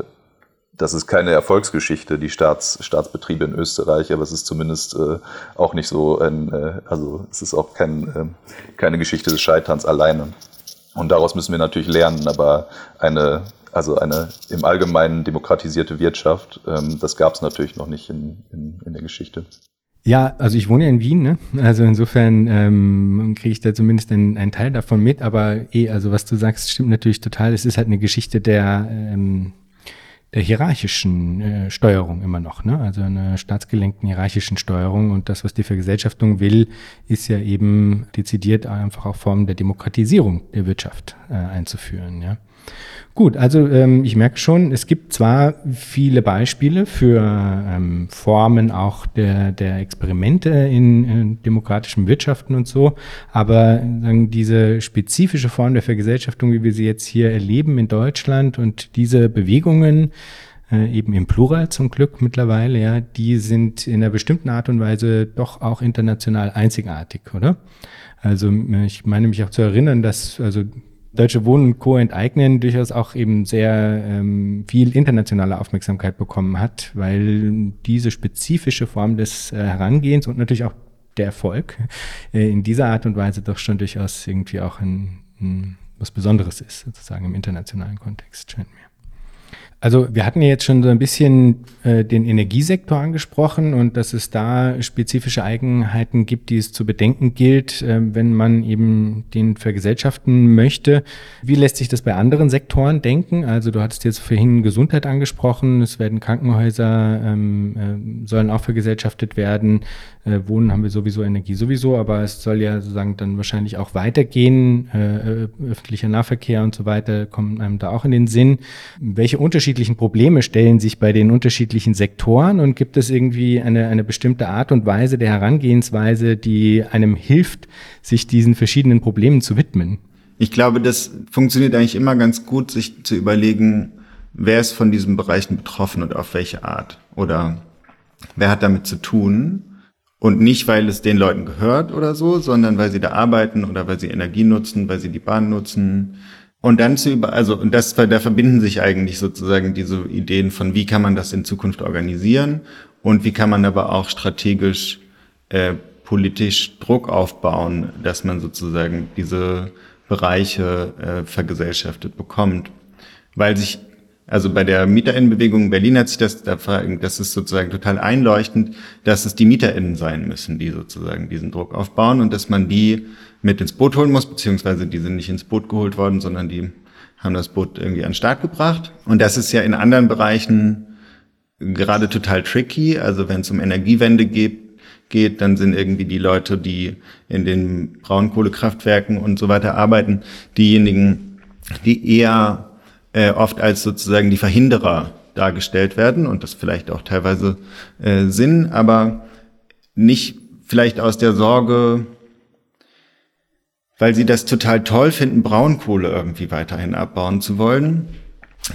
das ist keine Erfolgsgeschichte, die Staats, Staatsbetriebe in Österreich, aber es ist zumindest äh, auch nicht so ein, äh, also es ist auch kein, äh, keine Geschichte des Scheiterns alleine. Und daraus müssen wir natürlich lernen, aber eine, also eine im Allgemeinen demokratisierte Wirtschaft, ähm, das gab es natürlich noch nicht in, in, in der Geschichte. Ja, also ich wohne ja in Wien, ne? Also insofern ähm, kriege ich da zumindest einen, einen Teil davon mit, aber eh, also was du sagst, stimmt natürlich total. Es ist halt eine Geschichte der, ähm, der hierarchischen äh, Steuerung immer noch, ne? Also einer staatsgelenkten hierarchischen Steuerung und das, was die Vergesellschaftung will, ist ja eben dezidiert einfach auch Formen der Demokratisierung der Wirtschaft äh, einzuführen, ja. Gut, also ähm, ich merke schon, es gibt zwar viele Beispiele für ähm, Formen auch der, der Experimente in, in demokratischen Wirtschaften und so, aber sagen, diese spezifische Form der Vergesellschaftung, wie wir sie jetzt hier erleben in Deutschland und diese Bewegungen, äh, eben im Plural zum Glück mittlerweile, ja, die sind in einer bestimmten Art und Weise doch auch international einzigartig, oder? Also ich meine mich auch zu erinnern, dass also Deutsche Wohnen und Co. enteignen durchaus auch eben sehr ähm, viel internationale Aufmerksamkeit bekommen hat, weil diese spezifische Form des äh, Herangehens und natürlich auch der Erfolg äh, in dieser Art und Weise doch schon durchaus irgendwie auch ein, ein was Besonderes ist, sozusagen im internationalen Kontext, scheint mir. Also wir hatten ja jetzt schon so ein bisschen äh, den Energiesektor angesprochen und dass es da spezifische Eigenheiten gibt, die es zu bedenken gilt, äh, wenn man eben den vergesellschaften möchte. Wie lässt sich das bei anderen Sektoren denken? Also du hattest jetzt vorhin Gesundheit angesprochen, es werden Krankenhäuser, ähm, äh, sollen auch vergesellschaftet werden. Äh, Wohnen haben wir sowieso, Energie sowieso, aber es soll ja sozusagen dann wahrscheinlich auch weitergehen. Äh, öffentlicher Nahverkehr und so weiter kommen einem da auch in den Sinn. Welche unterschiedlichen Probleme stellen sich bei den unterschiedlichen Sektoren und gibt es irgendwie eine, eine bestimmte Art und Weise der Herangehensweise, die einem hilft, sich diesen verschiedenen Problemen zu widmen? Ich glaube, das funktioniert eigentlich immer ganz gut, sich zu überlegen, wer ist von diesen Bereichen betroffen und auf welche Art oder wer hat damit zu tun. Und nicht, weil es den Leuten gehört oder so, sondern weil sie da arbeiten oder weil sie Energie nutzen, weil sie die Bahn nutzen, und dann zu über, also, und das, da verbinden sich eigentlich sozusagen diese Ideen von, wie kann man das in Zukunft organisieren und wie kann man aber auch strategisch, äh, politisch Druck aufbauen, dass man sozusagen diese Bereiche äh, vergesellschaftet bekommt. Weil sich, also bei der MieterInnenbewegung in Berlin hat sich das, das ist sozusagen total einleuchtend, dass es die MieterInnen sein müssen, die sozusagen diesen Druck aufbauen und dass man die mit ins Boot holen muss, beziehungsweise die sind nicht ins Boot geholt worden, sondern die haben das Boot irgendwie an den Start gebracht. Und das ist ja in anderen Bereichen gerade total tricky. Also wenn es um Energiewende geht, geht, dann sind irgendwie die Leute, die in den Braunkohlekraftwerken und so weiter arbeiten, diejenigen, die eher äh, oft als sozusagen die Verhinderer dargestellt werden und das vielleicht auch teilweise äh, sind, aber nicht vielleicht aus der Sorge, weil sie das total toll finden, Braunkohle irgendwie weiterhin abbauen zu wollen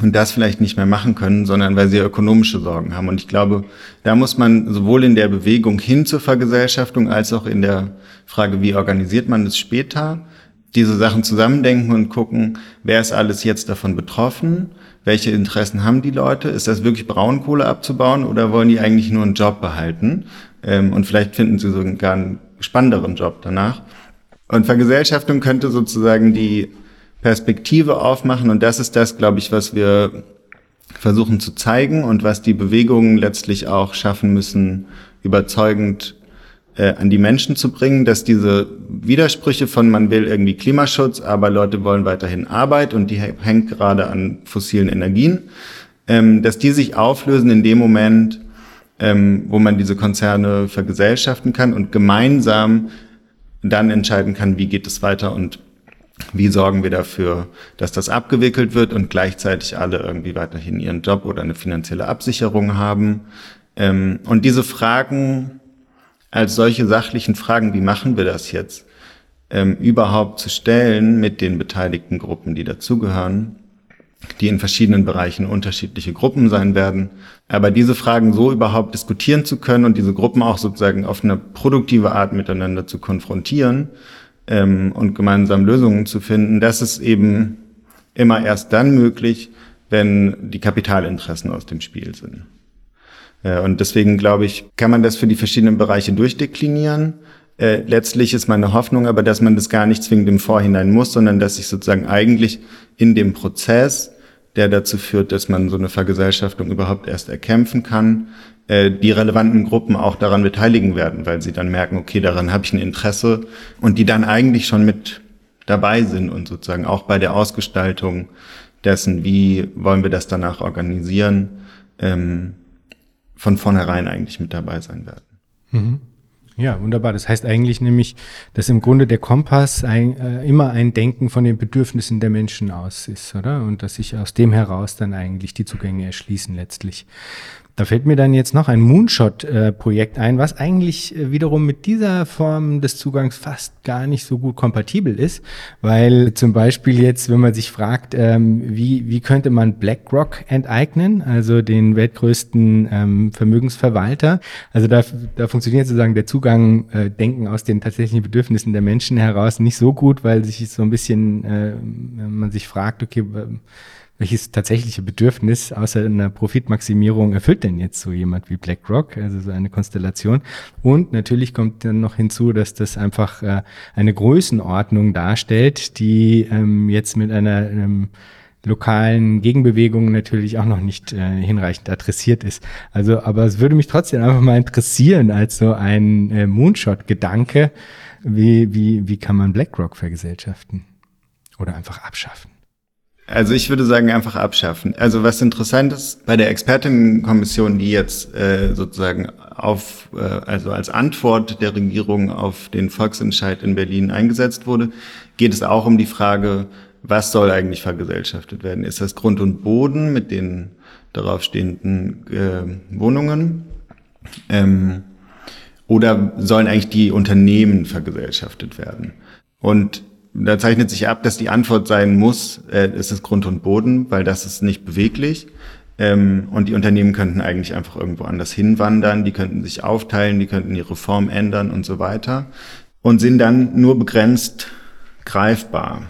und das vielleicht nicht mehr machen können, sondern weil sie ökonomische Sorgen haben. Und ich glaube, da muss man sowohl in der Bewegung hin zur Vergesellschaftung als auch in der Frage, wie organisiert man es später, diese Sachen zusammendenken und gucken, wer ist alles jetzt davon betroffen, welche Interessen haben die Leute, ist das wirklich Braunkohle abzubauen oder wollen die eigentlich nur einen Job behalten? Ähm, und vielleicht finden sie sogar einen spannenderen Job danach. Und Vergesellschaftung könnte sozusagen die Perspektive aufmachen. Und das ist das, glaube ich, was wir versuchen zu zeigen und was die Bewegungen letztlich auch schaffen müssen, überzeugend äh, an die Menschen zu bringen, dass diese Widersprüche von man will irgendwie Klimaschutz, aber Leute wollen weiterhin Arbeit und die hängt gerade an fossilen Energien, ähm, dass die sich auflösen in dem Moment, ähm, wo man diese Konzerne vergesellschaften kann und gemeinsam dann entscheiden kann, wie geht es weiter und wie sorgen wir dafür, dass das abgewickelt wird und gleichzeitig alle irgendwie weiterhin ihren Job oder eine finanzielle Absicherung haben. Ähm, und diese Fragen als solche sachlichen Fragen, wie machen wir das jetzt, ähm, überhaupt zu stellen mit den beteiligten Gruppen, die dazugehören, die in verschiedenen Bereichen unterschiedliche Gruppen sein werden. Aber diese Fragen so überhaupt diskutieren zu können und diese Gruppen auch sozusagen auf eine produktive Art miteinander zu konfrontieren ähm, und gemeinsam Lösungen zu finden, das ist eben immer erst dann möglich, wenn die Kapitalinteressen aus dem Spiel sind. Äh, und deswegen glaube ich, kann man das für die verschiedenen Bereiche durchdeklinieren. Äh, letztlich ist meine Hoffnung aber, dass man das gar nicht zwingend im Vorhinein muss, sondern dass sich sozusagen eigentlich in dem Prozess, der dazu führt, dass man so eine Vergesellschaftung überhaupt erst erkämpfen kann, äh, die relevanten Gruppen auch daran beteiligen werden, weil sie dann merken, okay, daran habe ich ein Interesse und die dann eigentlich schon mit dabei sind und sozusagen auch bei der Ausgestaltung dessen, wie wollen wir das danach organisieren, ähm, von vornherein eigentlich mit dabei sein werden. Mhm. Ja, wunderbar. Das heißt eigentlich nämlich, dass im Grunde der Kompass ein, äh, immer ein Denken von den Bedürfnissen der Menschen aus ist, oder? Und dass sich aus dem heraus dann eigentlich die Zugänge erschließen letztlich. Da fällt mir dann jetzt noch ein Moonshot-Projekt ein, was eigentlich äh, wiederum mit dieser Form des Zugangs fast gar nicht so gut kompatibel ist, weil zum Beispiel jetzt, wenn man sich fragt, ähm, wie, wie könnte man BlackRock enteignen, also den weltgrößten ähm, Vermögensverwalter, also da, da funktioniert sozusagen der Zugang, äh, Denken aus den tatsächlichen Bedürfnissen der Menschen heraus nicht so gut, weil sich so ein bisschen, äh, man sich fragt, okay, welches tatsächliche Bedürfnis außer einer Profitmaximierung erfüllt denn jetzt so jemand wie BlackRock, also so eine Konstellation? Und natürlich kommt dann noch hinzu, dass das einfach äh, eine Größenordnung darstellt, die ähm, jetzt mit einer ähm, lokalen Gegenbewegung natürlich auch noch nicht äh, hinreichend adressiert ist. Also, aber es würde mich trotzdem einfach mal interessieren, als so ein äh, Moonshot-Gedanke, wie, wie, wie kann man BlackRock vergesellschaften? Oder einfach abschaffen? Also ich würde sagen, einfach abschaffen. Also was interessant ist, bei der Expertinnenkommission, die jetzt äh, sozusagen auf, äh, also als Antwort der Regierung auf den Volksentscheid in Berlin eingesetzt wurde, geht es auch um die Frage, was soll eigentlich vergesellschaftet werden? Ist das Grund und Boden mit den darauf stehenden äh, Wohnungen? Ähm, oder sollen eigentlich die Unternehmen vergesellschaftet werden? Und da zeichnet sich ab, dass die Antwort sein muss, äh, es Grund und Boden, weil das ist nicht beweglich. Ähm, und die Unternehmen könnten eigentlich einfach irgendwo anders hinwandern, die könnten sich aufteilen, die könnten ihre Form ändern und so weiter und sind dann nur begrenzt greifbar.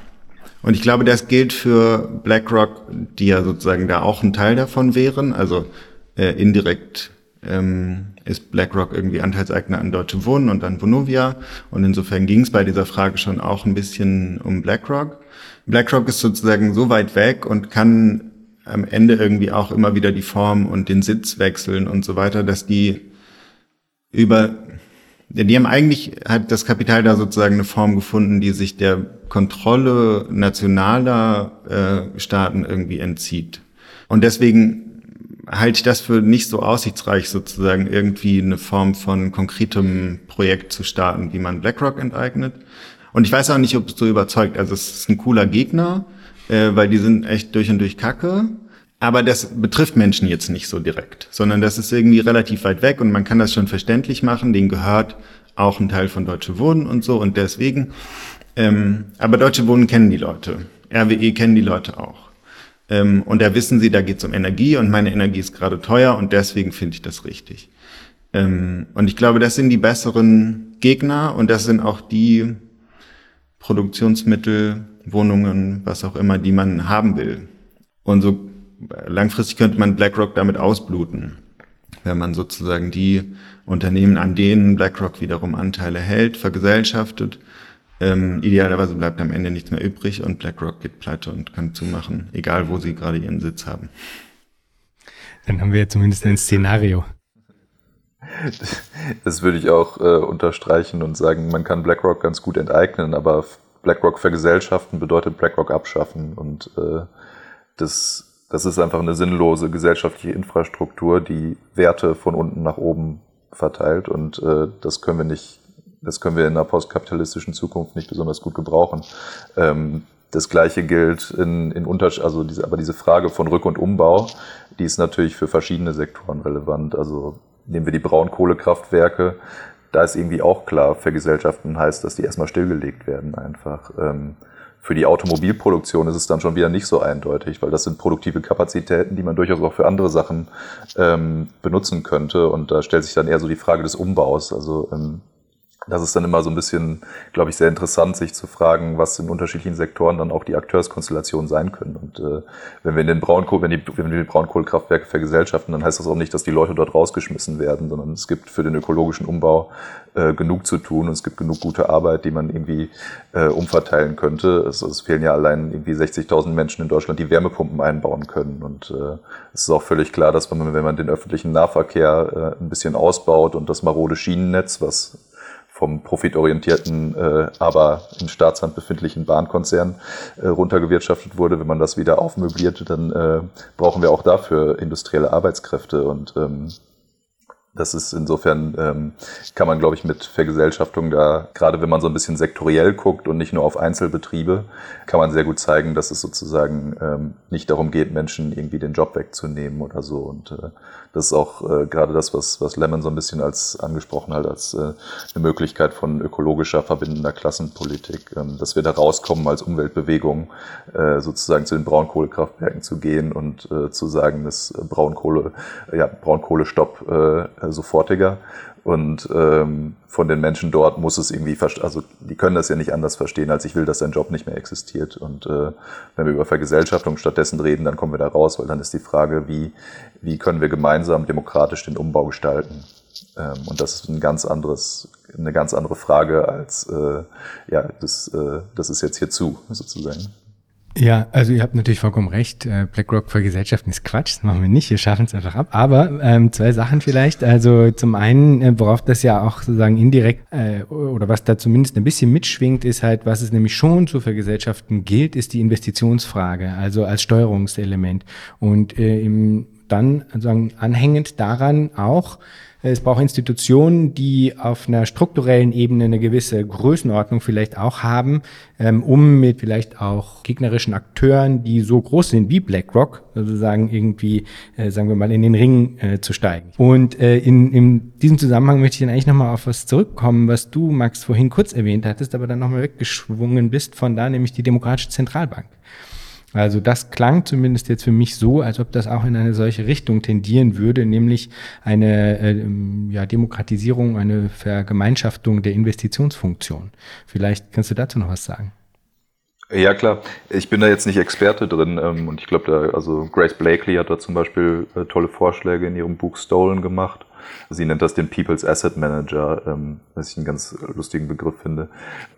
Und ich glaube, das gilt für BlackRock, die ja sozusagen da auch ein Teil davon wären, also äh, indirekt ähm, ist BlackRock irgendwie Anteilseigner an Deutsche Wohnen und an Vonovia. Und insofern ging es bei dieser Frage schon auch ein bisschen um BlackRock. BlackRock ist sozusagen so weit weg und kann am Ende irgendwie auch immer wieder die Form und den Sitz wechseln und so weiter, dass die über, die haben eigentlich, hat das Kapital da sozusagen eine Form gefunden, die sich der Kontrolle nationaler äh, Staaten irgendwie entzieht. Und deswegen halte ich das für nicht so aussichtsreich, sozusagen irgendwie eine Form von konkretem Projekt zu starten, wie man BlackRock enteignet. Und ich weiß auch nicht, ob es so überzeugt. Also es ist ein cooler Gegner, äh, weil die sind echt durch und durch Kacke. Aber das betrifft Menschen jetzt nicht so direkt, sondern das ist irgendwie relativ weit weg und man kann das schon verständlich machen. Den gehört auch ein Teil von Deutsche Wohnen und so und deswegen. Ähm, aber Deutsche Wohnen kennen die Leute. RWE kennen die Leute auch. Ähm, und da wissen sie, da geht es um Energie und meine Energie ist gerade teuer und deswegen finde ich das richtig. Ähm, und ich glaube, das sind die besseren Gegner und das sind auch die Produktionsmittel, Wohnungen, was auch immer, die man haben will. Und so langfristig könnte man BlackRock damit ausbluten, wenn man sozusagen die Unternehmen, an denen BlackRock wiederum Anteile hält, vergesellschaftet. Ähm, idealerweise bleibt am Ende nichts mehr übrig und BlackRock geht pleite und kann zumachen, egal wo sie gerade ihren Sitz haben. Dann haben wir ja zumindest ein Szenario. Das würde ich auch äh, unterstreichen und sagen, man kann BlackRock ganz gut enteignen, aber BlackRock vergesellschaften bedeutet BlackRock abschaffen und äh, das, das ist einfach eine sinnlose gesellschaftliche Infrastruktur, die Werte von unten nach oben verteilt und äh, das können wir nicht, das können wir in einer postkapitalistischen Zukunft nicht besonders gut gebrauchen. Ähm, das gleiche gilt in, in Unterschied, also diese, aber diese Frage von Rück- und Umbau, die ist natürlich für verschiedene Sektoren relevant. Also nehmen wir die Braunkohlekraftwerke, da ist irgendwie auch klar, vergesellschaften heißt, dass die erstmal stillgelegt werden einfach. Ähm, für die Automobilproduktion ist es dann schon wieder nicht so eindeutig, weil das sind produktive Kapazitäten, die man durchaus auch für andere Sachen ähm, benutzen könnte. Und da stellt sich dann eher so die Frage des Umbaus. Also ähm, das ist dann immer so ein bisschen, glaube ich, sehr interessant, sich zu fragen, was in unterschiedlichen Sektoren dann auch die Akteurskonstellationen sein können. Und äh, wenn wir in den Braunkohl, wenn, die, wenn wir die Braunkohlekraftwerke vergesellschaften, dann heißt das auch nicht, dass die Leute dort rausgeschmissen werden, sondern es gibt für den ökologischen Umbau äh, genug zu tun und es gibt genug gute Arbeit, die man irgendwie äh, umverteilen könnte. Es, es fehlen ja allein irgendwie 60.000 Menschen in Deutschland, die Wärmepumpen einbauen können. Und äh, es ist auch völlig klar, dass man, wenn man den öffentlichen Nahverkehr äh, ein bisschen ausbaut und das marode Schienennetz, was vom profitorientierten, äh, aber in Staatshand befindlichen Bahnkonzern äh, runtergewirtschaftet wurde. Wenn man das wieder aufmöbliert, dann äh, brauchen wir auch dafür industrielle Arbeitskräfte und ähm, das ist insofern, ähm, kann man, glaube ich, mit Vergesellschaftung da, gerade wenn man so ein bisschen sektoriell guckt und nicht nur auf Einzelbetriebe, kann man sehr gut zeigen, dass es sozusagen ähm, nicht darum geht, Menschen irgendwie den Job wegzunehmen oder so. Und äh, das ist auch äh, gerade das, was, was Lemon so ein bisschen als angesprochen hat, als äh, eine Möglichkeit von ökologischer, verbindender Klassenpolitik, ähm, dass wir da rauskommen als Umweltbewegung, äh, sozusagen zu den Braunkohlekraftwerken zu gehen und äh, zu sagen, dass Braunkohle, ja, Braunkohlestopp äh, sofortiger und ähm, von den Menschen dort muss es irgendwie, also die können das ja nicht anders verstehen, als ich will, dass dein Job nicht mehr existiert. Und äh, wenn wir über Vergesellschaftung stattdessen reden, dann kommen wir da raus, weil dann ist die Frage, wie, wie können wir gemeinsam demokratisch den Umbau gestalten? Ähm, und das ist ein ganz anderes, eine ganz andere Frage als äh, ja, das, äh, das ist jetzt hier zu, sozusagen. Ja, also ihr habt natürlich vollkommen recht. Äh, BlackRock für Gesellschaften ist Quatsch, das machen wir nicht, wir schaffen es einfach ab. Aber ähm, zwei Sachen vielleicht. Also zum einen, äh, worauf das ja auch sozusagen indirekt äh, oder was da zumindest ein bisschen mitschwingt, ist halt, was es nämlich schon zu Vergesellschaften gilt, ist die Investitionsfrage, also als Steuerungselement. Und äh, im, dann sozusagen anhängend daran auch es braucht Institutionen, die auf einer strukturellen Ebene eine gewisse Größenordnung vielleicht auch haben, ähm, um mit vielleicht auch gegnerischen Akteuren, die so groß sind wie BlackRock, sozusagen irgendwie, äh, sagen wir mal, in den Ring äh, zu steigen. Und äh, in, in diesem Zusammenhang möchte ich dann eigentlich nochmal auf was zurückkommen, was du, Max, vorhin kurz erwähnt hattest, aber dann nochmal weggeschwungen bist von da, nämlich die Demokratische Zentralbank. Also das klang zumindest jetzt für mich so, als ob das auch in eine solche Richtung tendieren würde, nämlich eine äh, ja, Demokratisierung, eine Vergemeinschaftung der Investitionsfunktion. Vielleicht kannst du dazu noch was sagen. Ja, klar. Ich bin da jetzt nicht Experte drin ähm, und ich glaube, da, also Grace Blakely hat da zum Beispiel äh, tolle Vorschläge in ihrem Buch Stolen gemacht. Sie nennt das den People's Asset Manager, ähm, was ich einen ganz lustigen Begriff finde.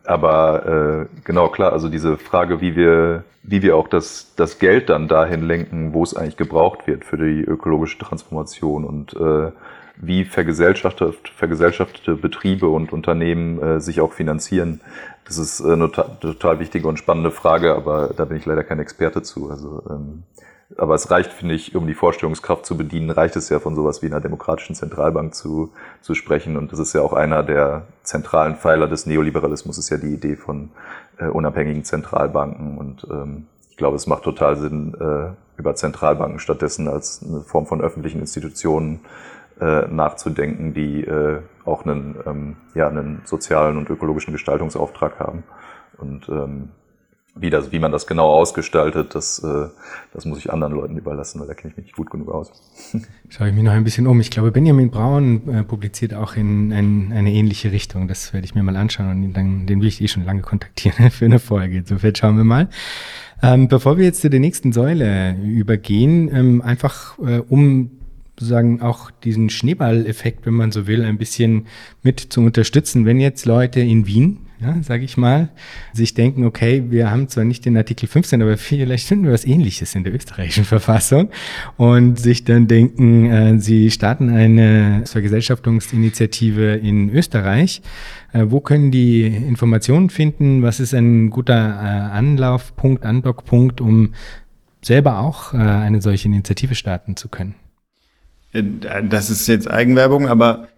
Aber äh, genau, klar, also diese Frage, wie wir, wie wir auch das, das Geld dann dahin lenken, wo es eigentlich gebraucht wird für die ökologische Transformation und äh, wie vergesellschaftete, vergesellschaftete Betriebe und Unternehmen äh, sich auch finanzieren. Das ist äh, eine total wichtige und spannende Frage, aber da bin ich leider kein Experte zu. Also ähm, aber es reicht, finde ich, um die Vorstellungskraft zu bedienen, reicht es ja von sowas wie einer demokratischen Zentralbank zu, zu sprechen. Und das ist ja auch einer der zentralen Pfeiler des Neoliberalismus, ist ja die Idee von äh, unabhängigen Zentralbanken. Und ähm, ich glaube, es macht total Sinn, äh, über Zentralbanken stattdessen als eine Form von öffentlichen Institutionen äh, nachzudenken, die äh, auch einen, ähm, ja, einen sozialen und ökologischen Gestaltungsauftrag haben. Und ähm, wie, das, wie man das genau ausgestaltet, das, äh, das muss ich anderen Leuten überlassen, weil da kenne ich mich nicht gut genug aus. Schaue ich mich noch ein bisschen um. Ich glaube, Benjamin Braun äh, publiziert auch in ein, eine ähnliche Richtung. Das werde ich mir mal anschauen und dann, den will ich eh schon lange kontaktieren für eine Folge. Insofern schauen wir mal. Ähm, bevor wir jetzt zu der nächsten Säule übergehen, ähm, einfach äh, um sozusagen auch diesen Schneeballeffekt, wenn man so will, ein bisschen mit zu unterstützen. Wenn jetzt Leute in Wien ja, sage ich mal, sich denken, okay, wir haben zwar nicht den Artikel 15, aber vielleicht finden wir was ähnliches in der österreichischen Verfassung und sich dann denken, äh, sie starten eine Vergesellschaftungsinitiative in Österreich. Äh, wo können die Informationen finden? Was ist ein guter äh, Anlaufpunkt, Andockpunkt, um selber auch äh, eine solche Initiative starten zu können? Äh, das ist jetzt Eigenwerbung, aber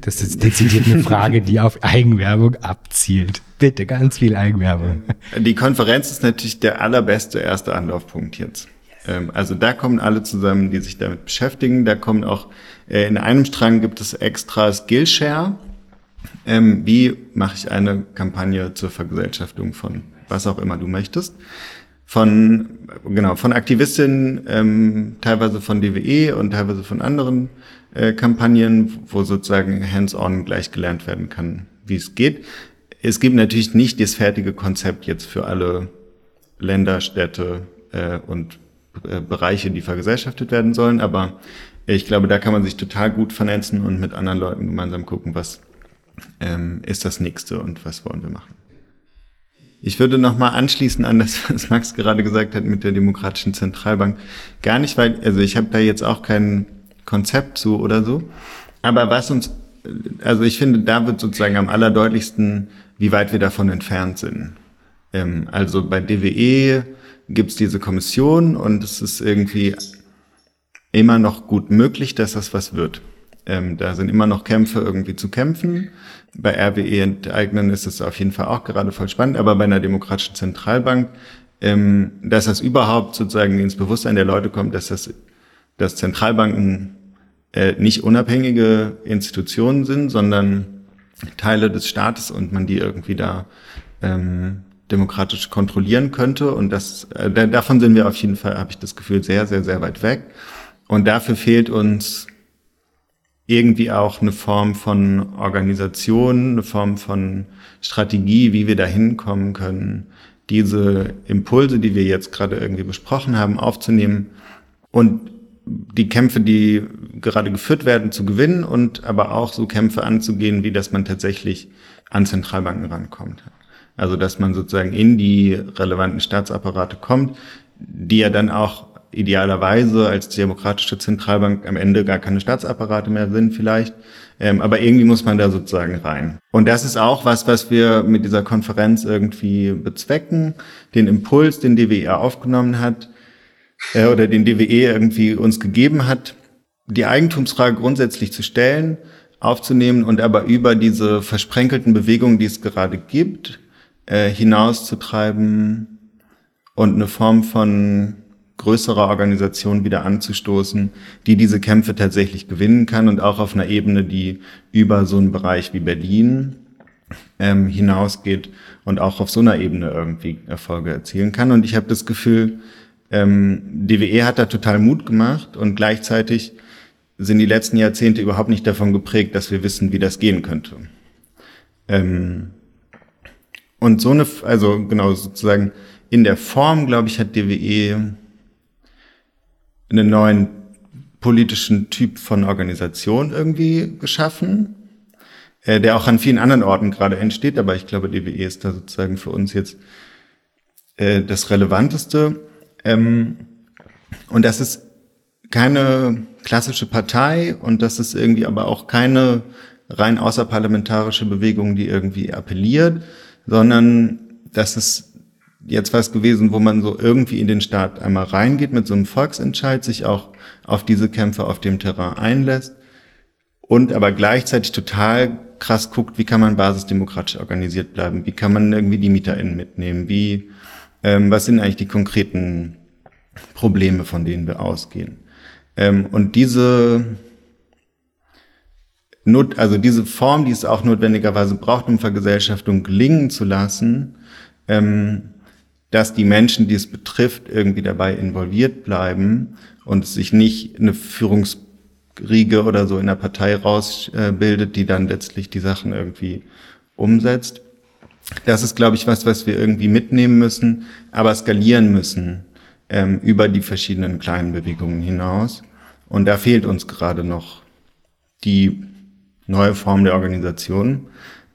das ist dezidiert eine Frage, die auf Eigenwerbung abzielt. Bitte, ganz viel Eigenwerbung. Die Konferenz ist natürlich der allerbeste erste Anlaufpunkt jetzt. Ähm, also da kommen alle zusammen, die sich damit beschäftigen. Da kommen auch, äh, in einem Strang gibt es extra Skillshare. Ähm, wie mache ich eine Kampagne zur Vergesellschaftung von was auch immer du möchtest? Von, genau, von Aktivistinnen, ähm, teilweise von DWE und teilweise von anderen äh, Kampagnen, wo sozusagen hands-on gleich gelernt werden kann, wie es geht. Es gibt natürlich nicht das fertige Konzept jetzt für alle Länder, Städte äh, und äh, Bereiche, die vergesellschaftet werden sollen, aber ich glaube, da kann man sich total gut vernetzen und mit anderen Leuten gemeinsam gucken, was ähm, ist das nächste und was wollen wir machen. Ich würde nochmal anschließen an das, was Max gerade gesagt hat mit der Demokratischen Zentralbank. Gar nicht, weil, also ich habe da jetzt auch keinen Konzept zu oder so. Aber was uns, also ich finde, da wird sozusagen am allerdeutlichsten, wie weit wir davon entfernt sind. Ähm, also bei DWE gibt's diese Kommission und es ist irgendwie immer noch gut möglich, dass das was wird. Ähm, da sind immer noch Kämpfe irgendwie zu kämpfen. Bei RWE enteignen ist es auf jeden Fall auch gerade voll spannend, aber bei einer demokratischen Zentralbank, ähm, dass das überhaupt sozusagen ins Bewusstsein der Leute kommt, dass das dass Zentralbanken äh, nicht unabhängige Institutionen sind, sondern Teile des Staates und man die irgendwie da ähm, demokratisch kontrollieren könnte. Und das, äh, davon sind wir auf jeden Fall, habe ich das Gefühl, sehr, sehr, sehr weit weg. Und dafür fehlt uns irgendwie auch eine Form von Organisation, eine Form von Strategie, wie wir da hinkommen können, diese Impulse, die wir jetzt gerade irgendwie besprochen haben, aufzunehmen und die Kämpfe, die gerade geführt werden, zu gewinnen und aber auch so Kämpfe anzugehen, wie dass man tatsächlich an Zentralbanken rankommt. Also dass man sozusagen in die relevanten Staatsapparate kommt, die ja dann auch idealerweise als demokratische Zentralbank am Ende gar keine Staatsapparate mehr sind vielleicht. Ähm, aber irgendwie muss man da sozusagen rein. Und das ist auch was, was wir mit dieser Konferenz irgendwie bezwecken. Den Impuls, den DWR aufgenommen hat, äh, oder den DWE irgendwie uns gegeben hat, die Eigentumsfrage grundsätzlich zu stellen, aufzunehmen und aber über diese versprenkelten Bewegungen, die es gerade gibt, äh, hinauszutreiben und eine Form von größerer Organisation wieder anzustoßen, die diese Kämpfe tatsächlich gewinnen kann und auch auf einer Ebene, die über so einen Bereich wie Berlin ähm, hinausgeht und auch auf so einer Ebene irgendwie Erfolge erzielen kann. Und ich habe das Gefühl, ähm, DWE hat da total Mut gemacht und gleichzeitig sind die letzten Jahrzehnte überhaupt nicht davon geprägt, dass wir wissen, wie das gehen könnte. Ähm, und so eine, also genau sozusagen in der Form, glaube ich, hat DWE einen neuen politischen Typ von Organisation irgendwie geschaffen, äh, der auch an vielen anderen Orten gerade entsteht, aber ich glaube, DWE ist da sozusagen für uns jetzt äh, das Relevanteste. Ähm, und das ist keine klassische Partei und das ist irgendwie aber auch keine rein außerparlamentarische Bewegung, die irgendwie appelliert, sondern das ist jetzt was gewesen, wo man so irgendwie in den Staat einmal reingeht mit so einem Volksentscheid, sich auch auf diese Kämpfe auf dem Terrain einlässt und aber gleichzeitig total krass guckt, wie kann man basisdemokratisch organisiert bleiben, wie kann man irgendwie die MieterInnen mitnehmen, wie ähm, was sind eigentlich die konkreten Probleme, von denen wir ausgehen. Ähm, und diese Not, also diese Form, die es auch notwendigerweise braucht, um Vergesellschaftung gelingen zu lassen, ähm, dass die Menschen, die es betrifft, irgendwie dabei involviert bleiben und sich nicht eine Führungsriege oder so in der Partei rausbildet, die dann letztlich die Sachen irgendwie umsetzt. Das ist, glaube ich, was, was wir irgendwie mitnehmen müssen, aber skalieren müssen ähm, über die verschiedenen kleinen Bewegungen hinaus. Und da fehlt uns gerade noch die neue Form der Organisation,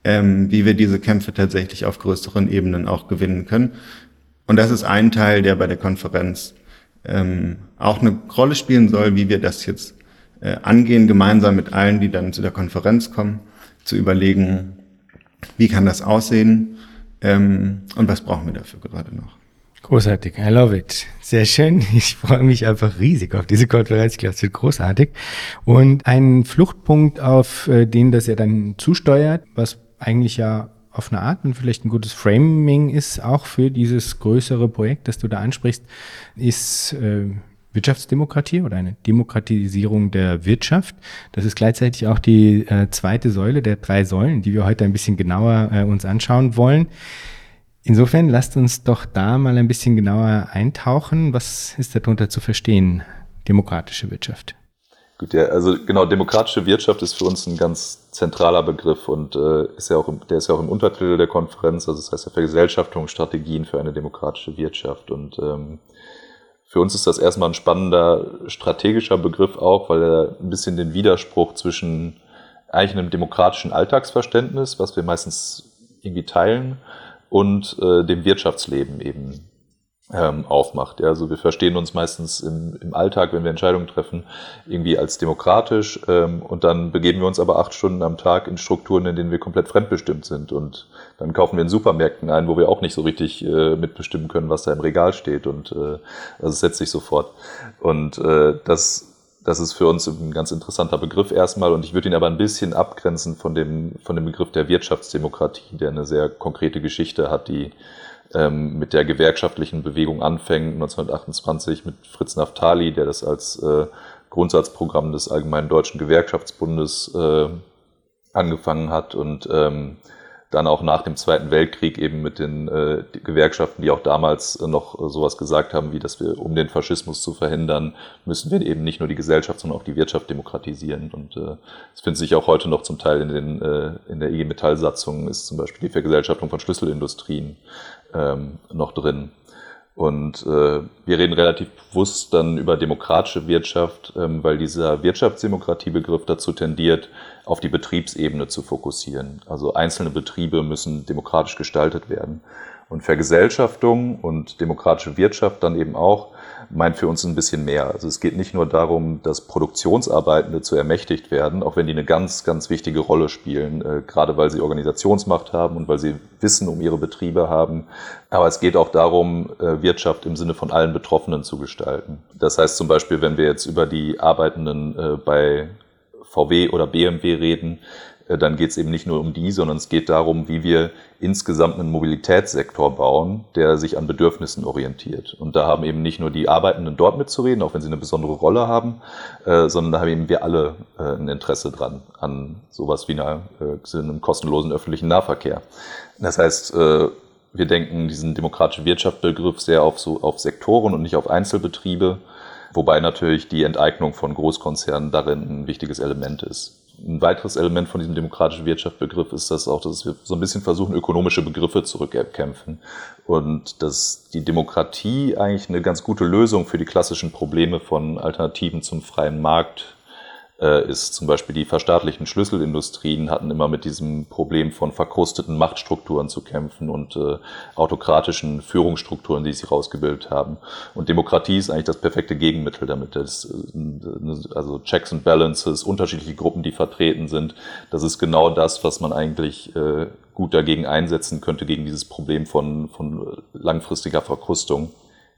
ähm, wie wir diese Kämpfe tatsächlich auf größeren Ebenen auch gewinnen können. Und das ist ein Teil, der bei der Konferenz ähm, auch eine Rolle spielen soll, wie wir das jetzt äh, angehen, gemeinsam mit allen, die dann zu der Konferenz kommen, zu überlegen, wie kann das aussehen ähm, und was brauchen wir dafür gerade noch. Großartig, I love it. Sehr schön. Ich freue mich einfach riesig auf diese Konferenz. Ich glaube, es wird großartig. Und ein Fluchtpunkt, auf äh, den das ja dann zusteuert, was eigentlich ja auf eine Art und vielleicht ein gutes Framing ist, auch für dieses größere Projekt, das du da ansprichst, ist äh, Wirtschaftsdemokratie oder eine Demokratisierung der Wirtschaft. Das ist gleichzeitig auch die äh, zweite Säule der drei Säulen, die wir heute ein bisschen genauer äh, uns anschauen wollen. Insofern lasst uns doch da mal ein bisschen genauer eintauchen. Was ist darunter zu verstehen, demokratische Wirtschaft? Gut, ja, also genau, demokratische Wirtschaft ist für uns ein ganz zentraler Begriff und äh, ist ja auch im, der ist ja auch im Untertitel der Konferenz, also das heißt ja Vergesellschaftung, Strategien für eine demokratische Wirtschaft. Und ähm, für uns ist das erstmal ein spannender strategischer Begriff auch, weil er ein bisschen den Widerspruch zwischen eigentlich einem demokratischen Alltagsverständnis, was wir meistens irgendwie teilen, und äh, dem Wirtschaftsleben eben ähm, aufmacht. Ja, also wir verstehen uns meistens im, im Alltag, wenn wir Entscheidungen treffen, irgendwie als demokratisch ähm, und dann begeben wir uns aber acht Stunden am Tag in Strukturen, in denen wir komplett fremdbestimmt sind. Und dann kaufen wir in Supermärkten ein, wo wir auch nicht so richtig äh, mitbestimmen können, was da im Regal steht. Und äh, also es setzt sich sofort. Und äh, das das ist für uns ein ganz interessanter Begriff erstmal. Und ich würde ihn aber ein bisschen abgrenzen von dem, von dem Begriff der Wirtschaftsdemokratie, der eine sehr konkrete Geschichte hat, die ähm, mit der gewerkschaftlichen Bewegung anfängt, 1928 mit Fritz Naftali, der das als äh, Grundsatzprogramm des Allgemeinen Deutschen Gewerkschaftsbundes äh, angefangen hat und ähm, dann auch nach dem Zweiten Weltkrieg eben mit den äh, Gewerkschaften, die auch damals äh, noch äh, sowas gesagt haben, wie dass wir, um den Faschismus zu verhindern, müssen wir eben nicht nur die Gesellschaft, sondern auch die Wirtschaft demokratisieren. Und äh, findet sich auch heute noch zum Teil in, den, äh, in der IG Metall-Satzung, ist zum Beispiel die Vergesellschaftung von Schlüsselindustrien ähm, noch drin. Und äh, wir reden relativ bewusst dann über demokratische Wirtschaft, ähm, weil dieser Wirtschaftsdemokratiebegriff dazu tendiert, auf die Betriebsebene zu fokussieren. Also einzelne Betriebe müssen demokratisch gestaltet werden. Und Vergesellschaftung und demokratische Wirtschaft dann eben auch meint für uns ein bisschen mehr. Also es geht nicht nur darum, dass Produktionsarbeitende zu ermächtigt werden, auch wenn die eine ganz, ganz wichtige Rolle spielen, äh, gerade weil sie Organisationsmacht haben und weil sie Wissen um ihre Betriebe haben. Aber es geht auch darum, äh, Wirtschaft im Sinne von allen Betroffenen zu gestalten. Das heißt zum Beispiel, wenn wir jetzt über die Arbeitenden äh, bei VW oder BMW reden, dann geht es eben nicht nur um die, sondern es geht darum, wie wir insgesamt einen Mobilitätssektor bauen, der sich an Bedürfnissen orientiert. Und da haben eben nicht nur die Arbeitenden dort mitzureden, auch wenn sie eine besondere Rolle haben, äh, sondern da haben eben wir alle äh, ein Interesse dran, an sowas wie äh, einem kostenlosen öffentlichen Nahverkehr. Das heißt, äh, wir denken diesen demokratische Wirtschaftsbegriff sehr auf, so, auf Sektoren und nicht auf Einzelbetriebe, wobei natürlich die Enteignung von Großkonzernen darin ein wichtiges Element ist ein weiteres Element von diesem demokratischen Wirtschaftsbegriff ist das auch, dass wir so ein bisschen versuchen, ökonomische Begriffe zurückkämpfen. Und dass die Demokratie eigentlich eine ganz gute Lösung für die klassischen Probleme von Alternativen zum freien Markt ist zum Beispiel die verstaatlichten Schlüsselindustrien hatten immer mit diesem Problem von verkrusteten Machtstrukturen zu kämpfen und äh, autokratischen Führungsstrukturen, die sie rausgebildet haben. Und Demokratie ist eigentlich das perfekte Gegenmittel damit. Das, äh, also Checks and Balances, unterschiedliche Gruppen, die vertreten sind. Das ist genau das, was man eigentlich äh, gut dagegen einsetzen könnte, gegen dieses Problem von, von langfristiger Verkrustung.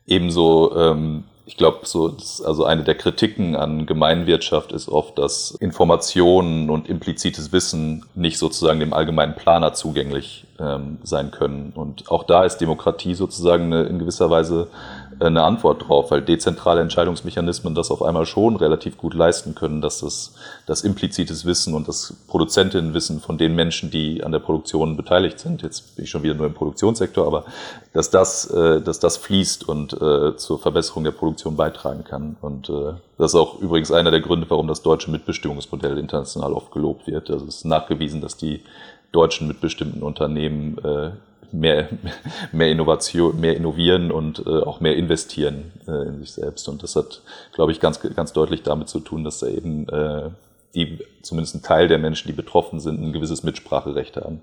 Ebenso ähm, ich glaube, so, also eine der Kritiken an Gemeinwirtschaft ist oft, dass Informationen und implizites Wissen nicht sozusagen dem allgemeinen Planer zugänglich ähm, sein können. Und auch da ist Demokratie sozusagen eine, in gewisser Weise eine Antwort drauf, weil dezentrale Entscheidungsmechanismen das auf einmal schon relativ gut leisten können, dass das, das implizites Wissen und das Produzentinnenwissen von den Menschen, die an der Produktion beteiligt sind, jetzt bin ich schon wieder nur im Produktionssektor, aber dass das, äh, dass das fließt und äh, zur Verbesserung der Produktion beitragen kann. Und äh, das ist auch übrigens einer der Gründe, warum das deutsche Mitbestimmungsmodell international oft gelobt wird. Also es ist nachgewiesen, dass die deutschen mitbestimmten Unternehmen äh, mehr, mehr Innovation, mehr innovieren und äh, auch mehr investieren äh, in sich selbst. Und das hat, glaube ich, ganz, ganz deutlich damit zu tun, dass da eben äh, die, zumindest ein Teil der Menschen, die betroffen sind, ein gewisses Mitspracherecht haben.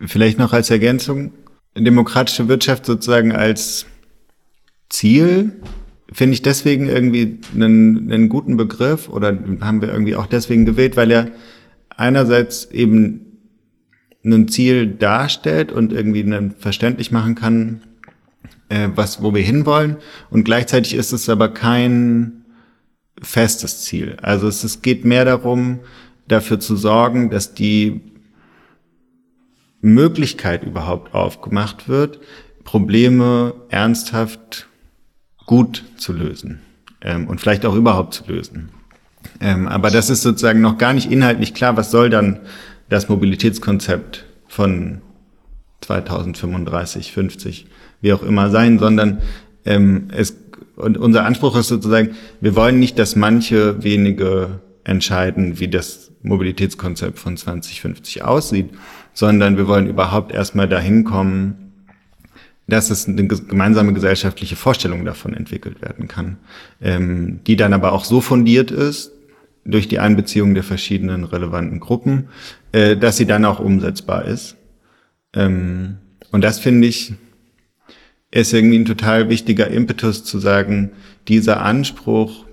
Vielleicht noch als Ergänzung, demokratische Wirtschaft sozusagen als Ziel finde ich deswegen irgendwie einen, einen guten Begriff oder haben wir irgendwie auch deswegen gewählt, weil er einerseits eben ein Ziel darstellt und irgendwie einen verständlich machen kann, äh, was, wo wir hinwollen. Und gleichzeitig ist es aber kein festes Ziel. Also es, es geht mehr darum, dafür zu sorgen, dass die Möglichkeit überhaupt aufgemacht wird, Probleme ernsthaft gut zu lösen ähm, und vielleicht auch überhaupt zu lösen. Ähm, aber das ist sozusagen noch gar nicht inhaltlich klar, was soll dann das Mobilitätskonzept von 2035, 50, wie auch immer sein, sondern ähm, es und unser Anspruch ist sozusagen, wir wollen nicht, dass manche wenige entscheiden, wie das Mobilitätskonzept von 2050 aussieht, sondern wir wollen überhaupt erstmal dahin kommen, dass es eine gemeinsame gesellschaftliche Vorstellung davon entwickelt werden kann, ähm, die dann aber auch so fundiert ist, durch die Einbeziehung der verschiedenen relevanten Gruppen, äh, dass sie dann auch umsetzbar ist. Ähm, und das finde ich, ist irgendwie ein total wichtiger Impetus zu sagen, dieser Anspruch,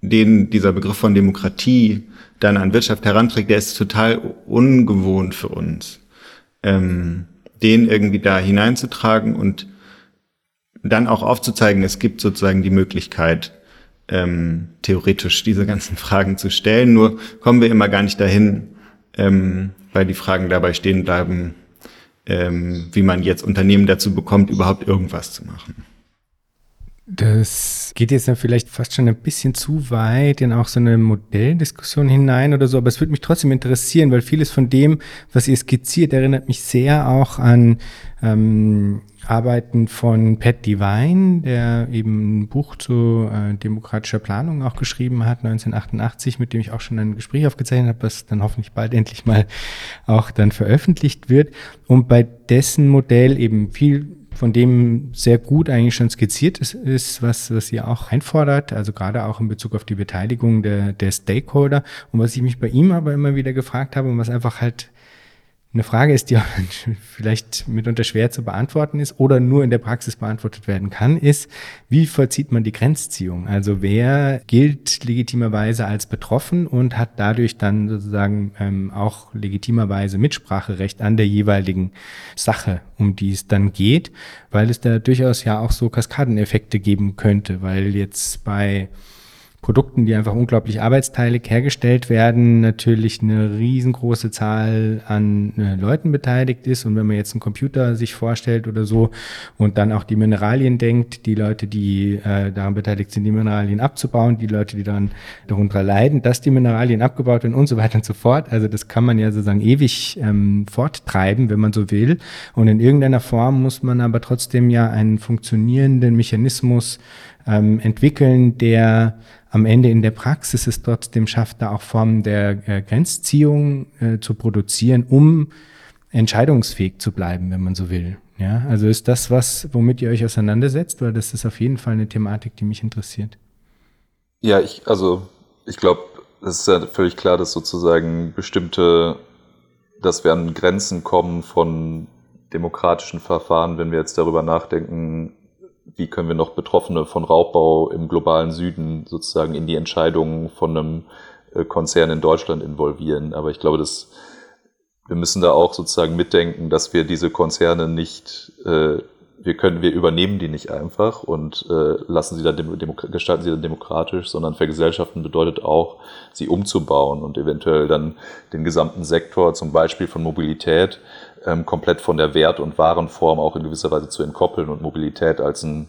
den dieser Begriff von Demokratie dann an Wirtschaft heranträgt, der ist total ungewohnt für uns. Ähm, den irgendwie da hineinzutragen und dann auch aufzuzeigen, es gibt sozusagen die Möglichkeit, ähm, theoretisch diese ganzen Fragen zu stellen. Nur kommen wir immer gar nicht dahin, ähm, weil die Fragen dabei stehen bleiben, ähm, wie man jetzt Unternehmen dazu bekommt, überhaupt irgendwas zu machen. Das geht jetzt dann vielleicht fast schon ein bisschen zu weit in auch so eine Modelldiskussion hinein oder so, aber es würde mich trotzdem interessieren, weil vieles von dem, was ihr skizziert, erinnert mich sehr auch an ähm, Arbeiten von Pat Devine, der eben ein Buch zu äh, demokratischer Planung auch geschrieben hat, 1988, mit dem ich auch schon ein Gespräch aufgezeichnet habe, was dann hoffentlich bald endlich mal auch dann veröffentlicht wird. Und bei dessen Modell eben viel von dem sehr gut eigentlich schon skizziert ist, ist was, was ihr auch einfordert, also gerade auch in Bezug auf die Beteiligung der, der Stakeholder. Und was ich mich bei ihm aber immer wieder gefragt habe und was einfach halt eine Frage ist, die vielleicht mitunter schwer zu beantworten ist oder nur in der Praxis beantwortet werden kann, ist, wie vollzieht man die Grenzziehung? Also wer gilt legitimerweise als betroffen und hat dadurch dann sozusagen ähm, auch legitimerweise Mitspracherecht an der jeweiligen Sache, um die es dann geht, weil es da durchaus ja auch so Kaskadeneffekte geben könnte, weil jetzt bei Produkten, die einfach unglaublich arbeitsteilig hergestellt werden, natürlich eine riesengroße Zahl an äh, Leuten beteiligt ist. Und wenn man jetzt einen Computer sich vorstellt oder so und dann auch die Mineralien denkt, die Leute, die äh, daran beteiligt sind, die Mineralien abzubauen, die Leute, die daran darunter leiden, dass die Mineralien abgebaut werden und so weiter und so fort. Also das kann man ja sozusagen ewig ähm, forttreiben, wenn man so will. Und in irgendeiner Form muss man aber trotzdem ja einen funktionierenden Mechanismus ähm, entwickeln, der am Ende in der Praxis es trotzdem schafft, da auch Formen der äh, Grenzziehung äh, zu produzieren, um entscheidungsfähig zu bleiben, wenn man so will. Ja, also ist das was, womit ihr euch auseinandersetzt, weil das ist auf jeden Fall eine Thematik, die mich interessiert. Ja, ich, also ich glaube, es ist ja völlig klar, dass sozusagen bestimmte, dass wir an Grenzen kommen von demokratischen Verfahren, wenn wir jetzt darüber nachdenken, wie können wir noch Betroffene von Raubbau im globalen Süden sozusagen in die Entscheidungen von einem äh, Konzern in Deutschland involvieren. Aber ich glaube, dass wir müssen da auch sozusagen mitdenken, dass wir diese Konzerne nicht, äh, wir können, wir übernehmen die nicht einfach und äh, lassen sie dann gestalten sie dann demokratisch, sondern vergesellschaften bedeutet auch, sie umzubauen und eventuell dann den gesamten Sektor, zum Beispiel von Mobilität, ähm, komplett von der Wert- und Warenform auch in gewisser Weise zu entkoppeln und Mobilität als ein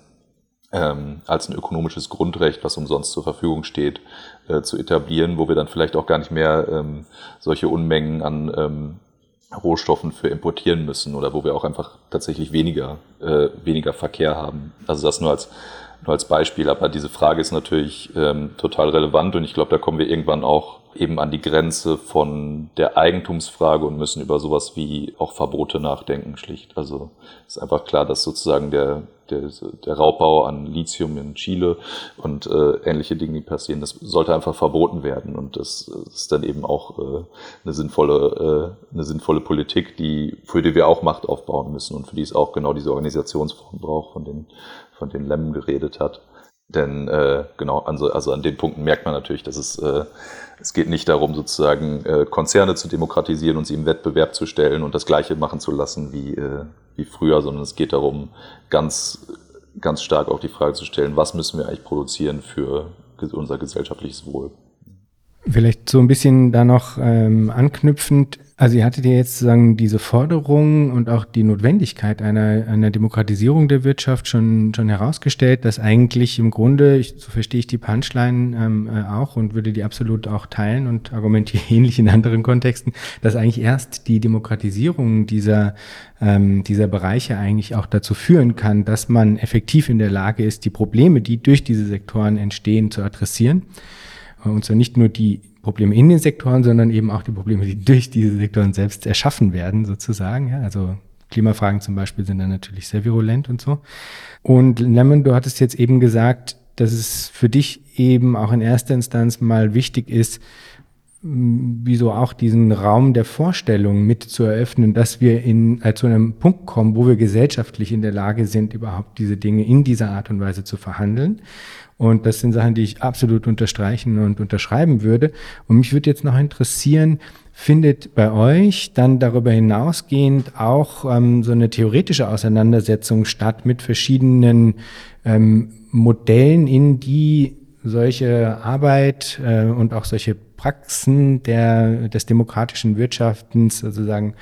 ähm, als ein ökonomisches Grundrecht, was umsonst zur Verfügung steht, äh, zu etablieren, wo wir dann vielleicht auch gar nicht mehr ähm, solche Unmengen an ähm, Rohstoffen für importieren müssen oder wo wir auch einfach tatsächlich weniger, äh, weniger Verkehr haben. Also das nur als, nur als Beispiel. Aber diese Frage ist natürlich ähm, total relevant und ich glaube, da kommen wir irgendwann auch eben an die Grenze von der Eigentumsfrage und müssen über sowas wie auch Verbote nachdenken, schlicht. Also ist einfach klar, dass sozusagen der, der, der Raubbau an Lithium in Chile und äh, ähnliche Dinge, die passieren, das sollte einfach verboten werden. Und das ist dann eben auch äh, eine sinnvolle, äh, eine sinnvolle Politik, die, für die wir auch Macht aufbauen müssen und für die es auch genau diese Organisationsform braucht, von denen, von denen Lem geredet hat. Denn äh, genau, also, also an den Punkten merkt man natürlich, dass es, äh, es geht nicht darum, sozusagen äh, Konzerne zu demokratisieren und sie im Wettbewerb zu stellen und das Gleiche machen zu lassen wie, äh, wie früher, sondern es geht darum, ganz, ganz stark auch die Frage zu stellen, was müssen wir eigentlich produzieren für unser gesellschaftliches Wohl. Vielleicht so ein bisschen da noch ähm, anknüpfend, also ihr hattet ja jetzt sozusagen diese Forderung und auch die Notwendigkeit einer, einer Demokratisierung der Wirtschaft schon, schon herausgestellt, dass eigentlich im Grunde, ich, so verstehe ich die Punchline ähm, äh, auch und würde die absolut auch teilen und argumentiere ähnlich in anderen Kontexten, dass eigentlich erst die Demokratisierung dieser, ähm, dieser Bereiche eigentlich auch dazu führen kann, dass man effektiv in der Lage ist, die Probleme, die durch diese Sektoren entstehen, zu adressieren. Und zwar nicht nur die Probleme in den Sektoren, sondern eben auch die Probleme, die durch diese Sektoren selbst erschaffen werden, sozusagen. Ja, also Klimafragen zum Beispiel sind dann natürlich sehr virulent und so. Und Lemon, du hattest jetzt eben gesagt, dass es für dich eben auch in erster Instanz mal wichtig ist, wieso auch diesen Raum der Vorstellung mit zu eröffnen, dass wir in, äh, zu einem Punkt kommen, wo wir gesellschaftlich in der Lage sind, überhaupt diese Dinge in dieser Art und Weise zu verhandeln. Und das sind Sachen, die ich absolut unterstreichen und unterschreiben würde. Und mich würde jetzt noch interessieren, findet bei euch dann darüber hinausgehend auch ähm, so eine theoretische Auseinandersetzung statt mit verschiedenen ähm, Modellen, in die solche Arbeit äh, und auch solche Praxen der, des demokratischen Wirtschaftens sozusagen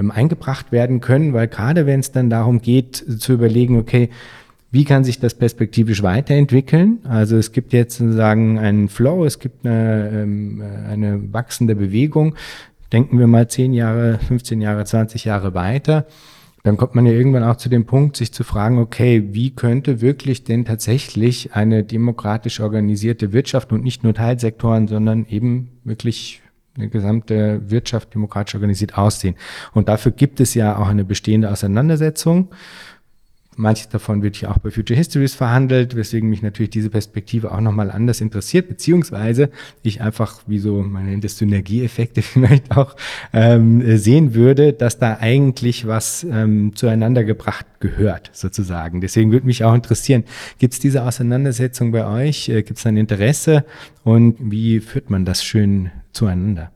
ähm, eingebracht werden können, weil gerade wenn es dann darum geht zu überlegen, okay, wie kann sich das perspektivisch weiterentwickeln? Also es gibt jetzt sozusagen einen Flow, es gibt eine, ähm, eine wachsende Bewegung. Denken wir mal 10 Jahre, 15 Jahre, 20 Jahre weiter. Dann kommt man ja irgendwann auch zu dem Punkt, sich zu fragen, okay, wie könnte wirklich denn tatsächlich eine demokratisch organisierte Wirtschaft und nicht nur Teilsektoren, sondern eben wirklich eine gesamte Wirtschaft demokratisch organisiert aussehen? Und dafür gibt es ja auch eine bestehende Auseinandersetzung. Manches davon wird hier auch bei Future Histories verhandelt, weswegen mich natürlich diese Perspektive auch nochmal anders interessiert, beziehungsweise ich einfach, wie so, man nennt es Synergieeffekte vielleicht auch, ähm, sehen würde, dass da eigentlich was ähm, zueinander gebracht gehört, sozusagen. Deswegen würde mich auch interessieren, gibt es diese Auseinandersetzung bei euch? Äh, gibt es ein Interesse? Und wie führt man das schön zueinander?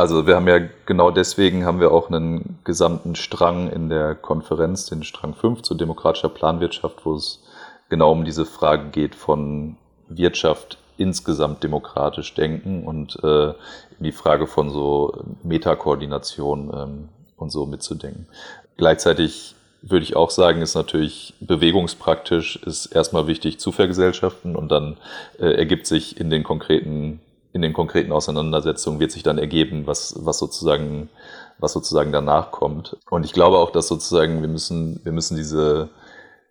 Also wir haben ja genau deswegen haben wir auch einen gesamten Strang in der Konferenz, den Strang 5 zu demokratischer Planwirtschaft, wo es genau um diese Frage geht von Wirtschaft insgesamt demokratisch denken und äh, die Frage von so Metakoordination ähm, und so mitzudenken. Gleichzeitig würde ich auch sagen, ist natürlich bewegungspraktisch, ist erstmal wichtig zu vergesellschaften und dann äh, ergibt sich in den konkreten in den konkreten Auseinandersetzungen wird sich dann ergeben, was, was sozusagen, was sozusagen danach kommt. Und ich glaube auch, dass sozusagen wir müssen, wir müssen diese,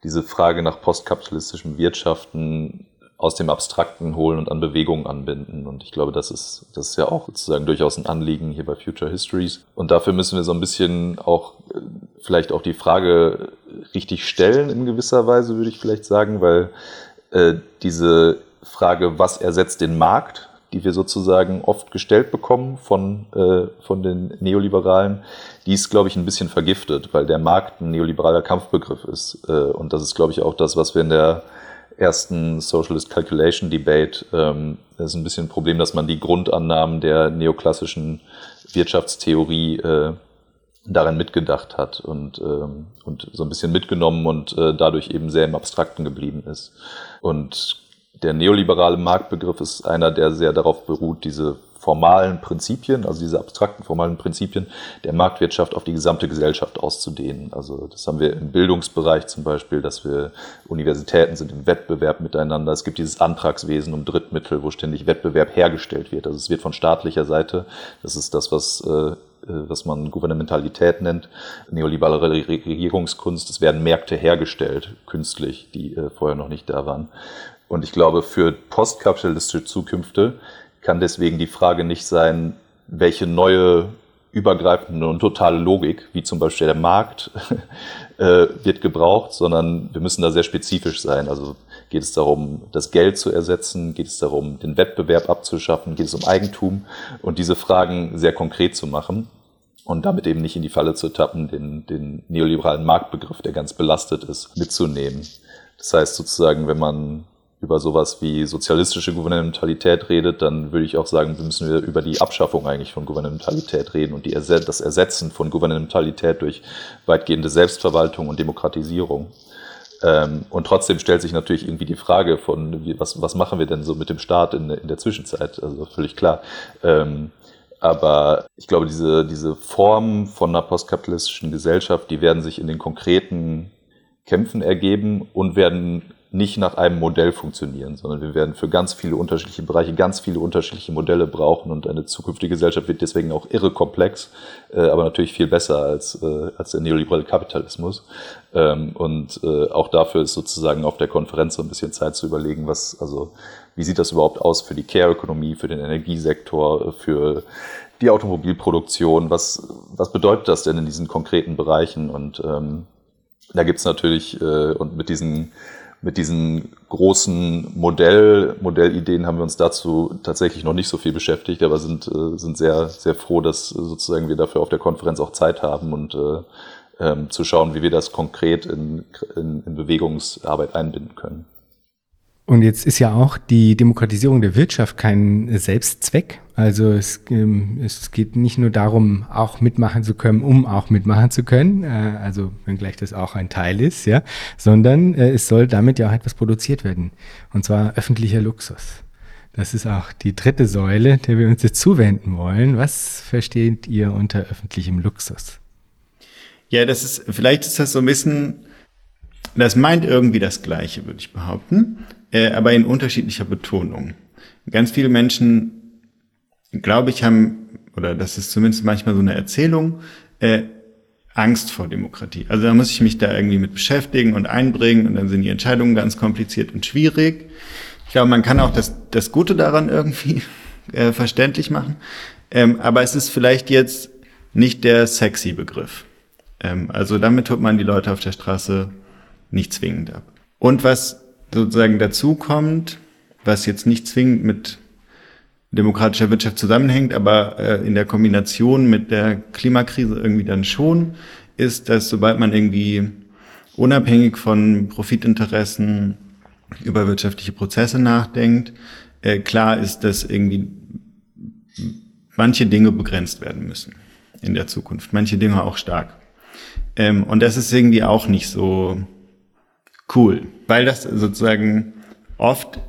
diese Frage nach postkapitalistischem Wirtschaften aus dem Abstrakten holen und an Bewegungen anbinden. Und ich glaube, das ist, das ist ja auch sozusagen durchaus ein Anliegen hier bei Future Histories. Und dafür müssen wir so ein bisschen auch äh, vielleicht auch die Frage richtig stellen in gewisser Weise, würde ich vielleicht sagen, weil äh, diese Frage, was ersetzt den Markt, die wir sozusagen oft gestellt bekommen von, äh, von den Neoliberalen, die ist, glaube ich, ein bisschen vergiftet, weil der Markt ein neoliberaler Kampfbegriff ist. Äh, und das ist, glaube ich, auch das, was wir in der ersten Socialist Calculation Debate, ähm, ist ein bisschen ein Problem, dass man die Grundannahmen der neoklassischen Wirtschaftstheorie äh, darin mitgedacht hat und, ähm, und so ein bisschen mitgenommen und äh, dadurch eben sehr im Abstrakten geblieben ist. Und der neoliberale Marktbegriff ist einer, der sehr darauf beruht, diese formalen Prinzipien, also diese abstrakten formalen Prinzipien der Marktwirtschaft auf die gesamte Gesellschaft auszudehnen. Also das haben wir im Bildungsbereich zum Beispiel, dass wir Universitäten sind im Wettbewerb miteinander. Es gibt dieses Antragswesen um Drittmittel, wo ständig Wettbewerb hergestellt wird. Also es wird von staatlicher Seite, das ist das, was äh, was man Gouvernementalität nennt, neoliberale Regierungskunst. Es werden Märkte hergestellt, künstlich, die äh, vorher noch nicht da waren. Und ich glaube, für postkapitalistische Zukünfte kann deswegen die Frage nicht sein, welche neue übergreifende und totale Logik, wie zum Beispiel der Markt, äh, wird gebraucht, sondern wir müssen da sehr spezifisch sein. Also geht es darum, das Geld zu ersetzen, geht es darum, den Wettbewerb abzuschaffen, geht es um Eigentum und diese Fragen sehr konkret zu machen und damit eben nicht in die Falle zu tappen, den, den neoliberalen Marktbegriff, der ganz belastet ist, mitzunehmen. Das heißt sozusagen, wenn man über sowas wie sozialistische Gouvernementalität redet, dann würde ich auch sagen, müssen wir über die Abschaffung eigentlich von Gouvernementalität reden und die, das Ersetzen von Gouvernementalität durch weitgehende Selbstverwaltung und Demokratisierung. Ähm, und trotzdem stellt sich natürlich irgendwie die Frage von, wie, was, was machen wir denn so mit dem Staat in, in der Zwischenzeit? Also völlig klar. Ähm, aber ich glaube, diese, diese Form von einer postkapitalistischen Gesellschaft, die werden sich in den konkreten Kämpfen ergeben und werden nicht nach einem Modell funktionieren, sondern wir werden für ganz viele unterschiedliche Bereiche ganz viele unterschiedliche Modelle brauchen und eine zukünftige Gesellschaft wird deswegen auch irre komplex, äh, aber natürlich viel besser als, äh, als der neoliberale Kapitalismus. Ähm, und äh, auch dafür ist sozusagen auf der Konferenz so ein bisschen Zeit zu überlegen, was, also wie sieht das überhaupt aus für die Care-Ökonomie, für den Energiesektor, für die Automobilproduktion, was, was bedeutet das denn in diesen konkreten Bereichen? Und ähm, da gibt's natürlich, äh, und mit diesen mit diesen großen Modell, Modellideen haben wir uns dazu tatsächlich noch nicht so viel beschäftigt, aber sind, äh, sind sehr, sehr froh, dass sozusagen wir dafür auf der Konferenz auch Zeit haben und äh, ähm, zu schauen, wie wir das konkret in, in, in Bewegungsarbeit einbinden können. Und jetzt ist ja auch die Demokratisierung der Wirtschaft kein Selbstzweck. Also es, ähm, es geht nicht nur darum, auch mitmachen zu können, um auch mitmachen zu können, äh, also wenngleich das auch ein Teil ist, ja, sondern äh, es soll damit ja auch etwas produziert werden. Und zwar öffentlicher Luxus. Das ist auch die dritte Säule, der wir uns jetzt zuwenden wollen. Was versteht ihr unter öffentlichem Luxus? Ja, das ist, vielleicht ist das so ein bisschen, das meint irgendwie das Gleiche, würde ich behaupten äh, aber in unterschiedlicher Betonung. Ganz viele Menschen, glaube ich, haben, oder das ist zumindest manchmal so eine Erzählung, äh, Angst vor Demokratie. Also da muss ich mich da irgendwie mit beschäftigen und einbringen und dann sind die Entscheidungen ganz kompliziert und schwierig. Ich glaube, man kann auch das, das Gute daran irgendwie äh, verständlich machen. Ähm, aber es ist vielleicht jetzt nicht der sexy Begriff. Ähm, also damit tut man die Leute auf der Straße nicht zwingend ab. Und was sozusagen dazu kommt, was jetzt nicht zwingend mit demokratischer Wirtschaft zusammenhängt, aber äh, in der Kombination mit der Klimakrise irgendwie dann schon, ist, dass sobald man irgendwie unabhängig von Profitinteressen über wirtschaftliche Prozesse nachdenkt, äh, klar ist, dass irgendwie manche Dinge begrenzt werden müssen in der Zukunft, manche Dinge auch stark. Ähm, und das ist irgendwie auch nicht so cool, weil das sozusagen oft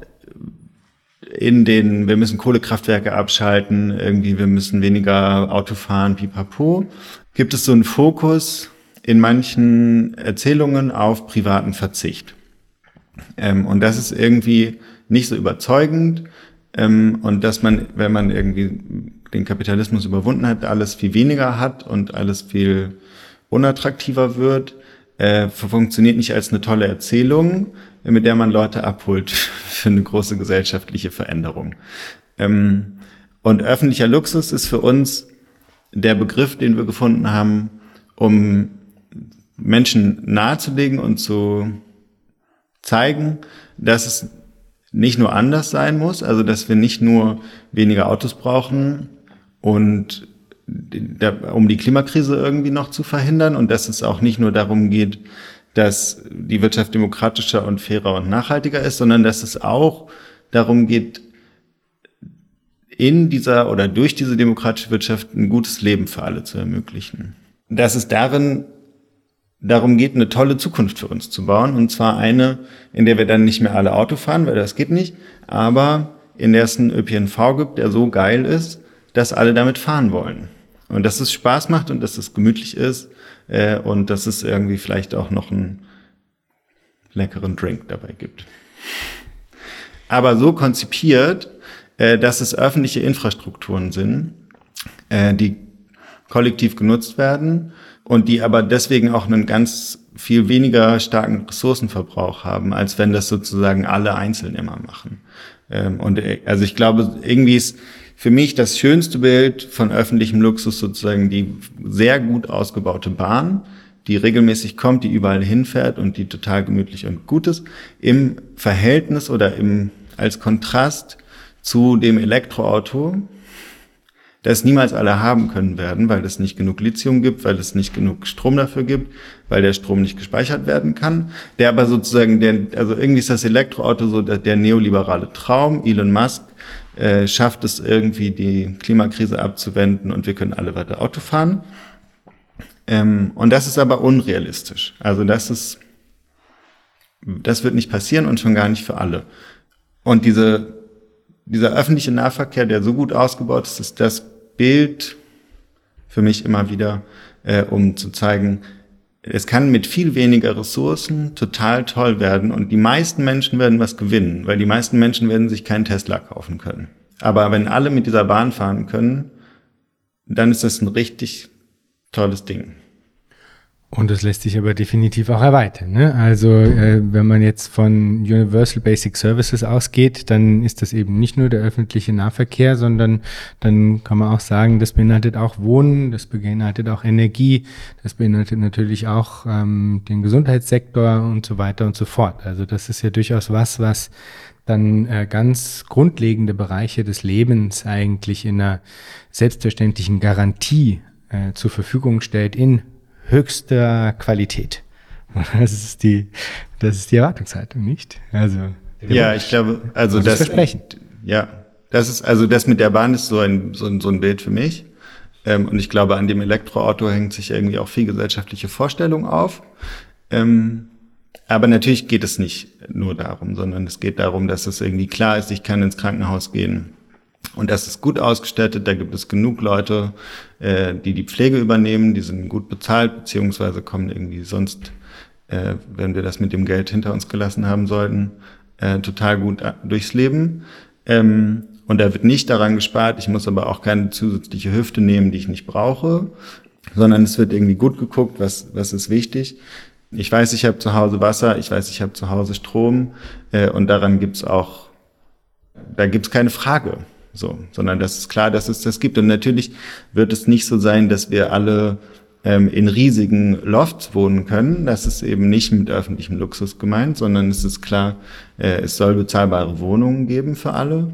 in den, wir müssen Kohlekraftwerke abschalten, irgendwie, wir müssen weniger Auto fahren, pipapo, gibt es so einen Fokus in manchen Erzählungen auf privaten Verzicht. Ähm, und das ist irgendwie nicht so überzeugend. Ähm, und dass man, wenn man irgendwie den Kapitalismus überwunden hat, alles viel weniger hat und alles viel unattraktiver wird äh, funktioniert nicht als eine tolle Erzählung, mit der man Leute abholt für eine große gesellschaftliche Veränderung. Ähm, und öffentlicher Luxus ist für uns der Begriff, den wir gefunden haben, um Menschen nahezulegen und zu zeigen, dass es nicht nur anders sein muss, also dass wir nicht nur weniger Autos brauchen und um die Klimakrise irgendwie noch zu verhindern und dass es auch nicht nur darum geht, dass die Wirtschaft demokratischer und fairer und nachhaltiger ist, sondern dass es auch darum geht, in dieser oder durch diese demokratische Wirtschaft ein gutes Leben für alle zu ermöglichen. Dass es darin darum geht, eine tolle Zukunft für uns zu bauen. Und zwar eine, in der wir dann nicht mehr alle Auto fahren, weil das geht nicht, aber in der es einen ÖPNV gibt, der so geil ist, dass alle damit fahren wollen. Und dass es Spaß macht und dass es gemütlich ist äh, und dass es irgendwie vielleicht auch noch einen leckeren Drink dabei gibt. Aber so konzipiert, äh, dass es öffentliche Infrastrukturen sind, äh, die kollektiv genutzt werden und die aber deswegen auch einen ganz viel weniger starken Ressourcenverbrauch haben, als wenn das sozusagen alle einzeln immer machen. Ähm, und äh, also ich glaube, irgendwie ist für mich das schönste Bild von öffentlichem Luxus sozusagen die sehr gut ausgebaute Bahn, die regelmäßig kommt, die überall hinfährt und die total gemütlich und gut ist, im Verhältnis oder im, als Kontrast zu dem Elektroauto, das niemals alle haben können werden, weil es nicht genug Lithium gibt, weil es nicht genug Strom dafür gibt, weil der Strom nicht gespeichert werden kann. Der aber sozusagen, der, also irgendwie ist das Elektroauto so der, der neoliberale Traum. Elon Musk äh, schafft es irgendwie, die Klimakrise abzuwenden und wir können alle weiter Auto fahren. Ähm, und das ist aber unrealistisch. Also das ist, das wird nicht passieren und schon gar nicht für alle. Und diese, dieser öffentliche Nahverkehr, der so gut ausgebaut ist, ist das Bild für mich immer wieder, äh, um zu zeigen, es kann mit viel weniger Ressourcen total toll werden und die meisten Menschen werden was gewinnen, weil die meisten Menschen werden sich keinen Tesla kaufen können. Aber wenn alle mit dieser Bahn fahren können, dann ist das ein richtig tolles Ding. Und das lässt sich aber definitiv auch erweitern. Ne? Also äh, wenn man jetzt von Universal Basic Services ausgeht, dann ist das eben nicht nur der öffentliche Nahverkehr, sondern dann kann man auch sagen, das beinhaltet auch Wohnen, das beinhaltet auch Energie, das beinhaltet natürlich auch ähm, den Gesundheitssektor und so weiter und so fort. Also das ist ja durchaus was, was dann äh, ganz grundlegende Bereiche des Lebens eigentlich in einer selbstverständlichen Garantie äh, zur Verfügung stellt in höchster Qualität. Das ist die, das ist die Erwartungshaltung, nicht? Also ja, ich glaube, also das, das Versprechen. Ja, das ist also das mit der Bahn ist so ein so ein, so ein Bild für mich. Ähm, und ich glaube, an dem Elektroauto hängt sich irgendwie auch viel gesellschaftliche Vorstellung auf. Ähm, aber natürlich geht es nicht nur darum, sondern es geht darum, dass es irgendwie klar ist, ich kann ins Krankenhaus gehen und das ist gut ausgestattet, da gibt es genug Leute, äh, die die Pflege übernehmen, die sind gut bezahlt, beziehungsweise kommen irgendwie sonst, äh, wenn wir das mit dem Geld hinter uns gelassen haben sollten, äh, total gut äh, durchs Leben. Ähm, und da wird nicht daran gespart, ich muss aber auch keine zusätzliche Hüfte nehmen, die ich nicht brauche, sondern es wird irgendwie gut geguckt, was, was ist wichtig. Ich weiß, ich habe zu Hause Wasser, ich weiß, ich habe zu Hause Strom äh, und daran gibt's auch, da gibt's keine Frage. So, sondern das ist klar, dass es das gibt. Und natürlich wird es nicht so sein, dass wir alle ähm, in riesigen Lofts wohnen können. Das ist eben nicht mit öffentlichem Luxus gemeint, sondern es ist klar, äh, es soll bezahlbare Wohnungen geben für alle.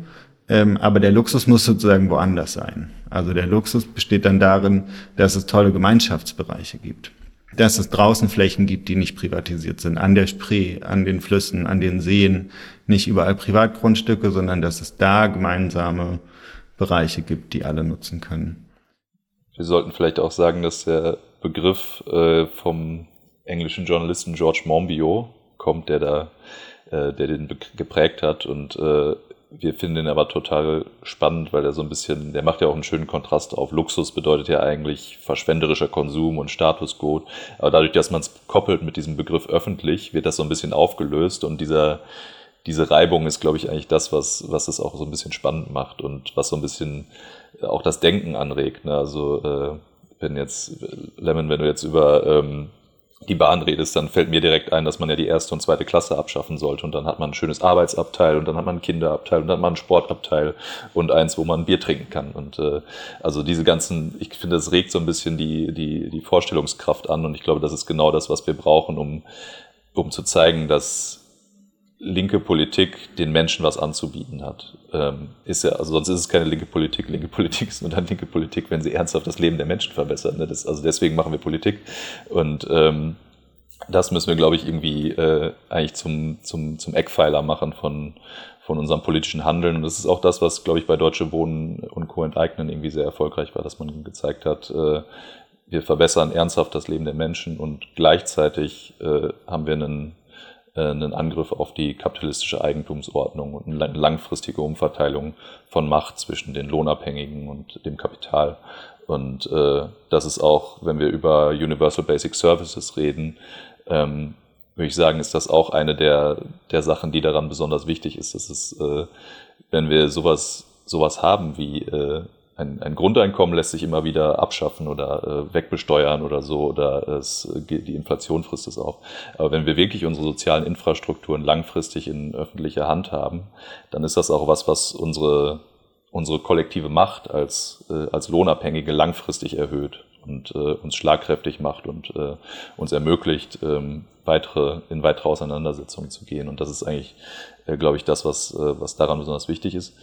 Ähm, aber der Luxus muss sozusagen woanders sein. Also der Luxus besteht dann darin, dass es tolle Gemeinschaftsbereiche gibt dass es draußen Flächen gibt, die nicht privatisiert sind, an der Spree, an den Flüssen, an den Seen, nicht überall Privatgrundstücke, sondern dass es da gemeinsame Bereiche gibt, die alle nutzen können. Wir sollten vielleicht auch sagen, dass der Begriff äh, vom englischen Journalisten George Monbiot kommt, der da, äh, der den geprägt hat und äh, wir finden ihn aber total spannend, weil er so ein bisschen, der macht ja auch einen schönen Kontrast auf. Luxus bedeutet ja eigentlich verschwenderischer Konsum und Statusgut. Aber dadurch, dass man es koppelt mit diesem Begriff öffentlich, wird das so ein bisschen aufgelöst und dieser, diese Reibung ist, glaube ich, eigentlich das, was, was es auch so ein bisschen spannend macht und was so ein bisschen auch das Denken anregt. Ne? Also, äh, wenn jetzt, Lemon, wenn du jetzt über ähm, die Bahn redest, dann fällt mir direkt ein, dass man ja die erste und zweite Klasse abschaffen sollte und dann hat man ein schönes Arbeitsabteil und dann hat man ein Kinderabteil und dann hat man ein Sportabteil und eins, wo man Bier trinken kann. Und äh, also diese ganzen, ich finde, das regt so ein bisschen die, die, die Vorstellungskraft an und ich glaube, das ist genau das, was wir brauchen, um, um zu zeigen, dass linke Politik den Menschen was anzubieten hat. Ähm, ist ja, also sonst ist es keine linke Politik. Linke Politik ist nur dann linke Politik, wenn sie ernsthaft das Leben der Menschen verbessert. Ne? Das, also deswegen machen wir Politik. Und ähm, das müssen wir, glaube ich, irgendwie äh, eigentlich zum, zum, zum Eckpfeiler machen von, von unserem politischen Handeln. Und das ist auch das, was, glaube ich, bei Deutsche Wohnen und Co. enteignen irgendwie sehr erfolgreich war, dass man gezeigt hat, äh, wir verbessern ernsthaft das Leben der Menschen und gleichzeitig äh, haben wir einen einen Angriff auf die kapitalistische Eigentumsordnung und eine langfristige Umverteilung von Macht zwischen den Lohnabhängigen und dem Kapital. Und äh, das ist auch, wenn wir über Universal Basic Services reden, ähm, würde ich sagen, ist das auch eine der, der Sachen, die daran besonders wichtig ist. Das ist, äh, wenn wir sowas, sowas haben wie äh, ein, ein Grundeinkommen lässt sich immer wieder abschaffen oder äh, wegbesteuern oder so oder es, die Inflation frisst es auf. Aber wenn wir wirklich unsere sozialen Infrastrukturen langfristig in öffentlicher Hand haben, dann ist das auch was, was unsere, unsere kollektive Macht als, äh, als Lohnabhängige langfristig erhöht und äh, uns schlagkräftig macht und äh, uns ermöglicht, ähm, weitere, in weitere Auseinandersetzungen zu gehen. Und das ist eigentlich, äh, glaube ich, das, was, äh, was daran besonders wichtig ist.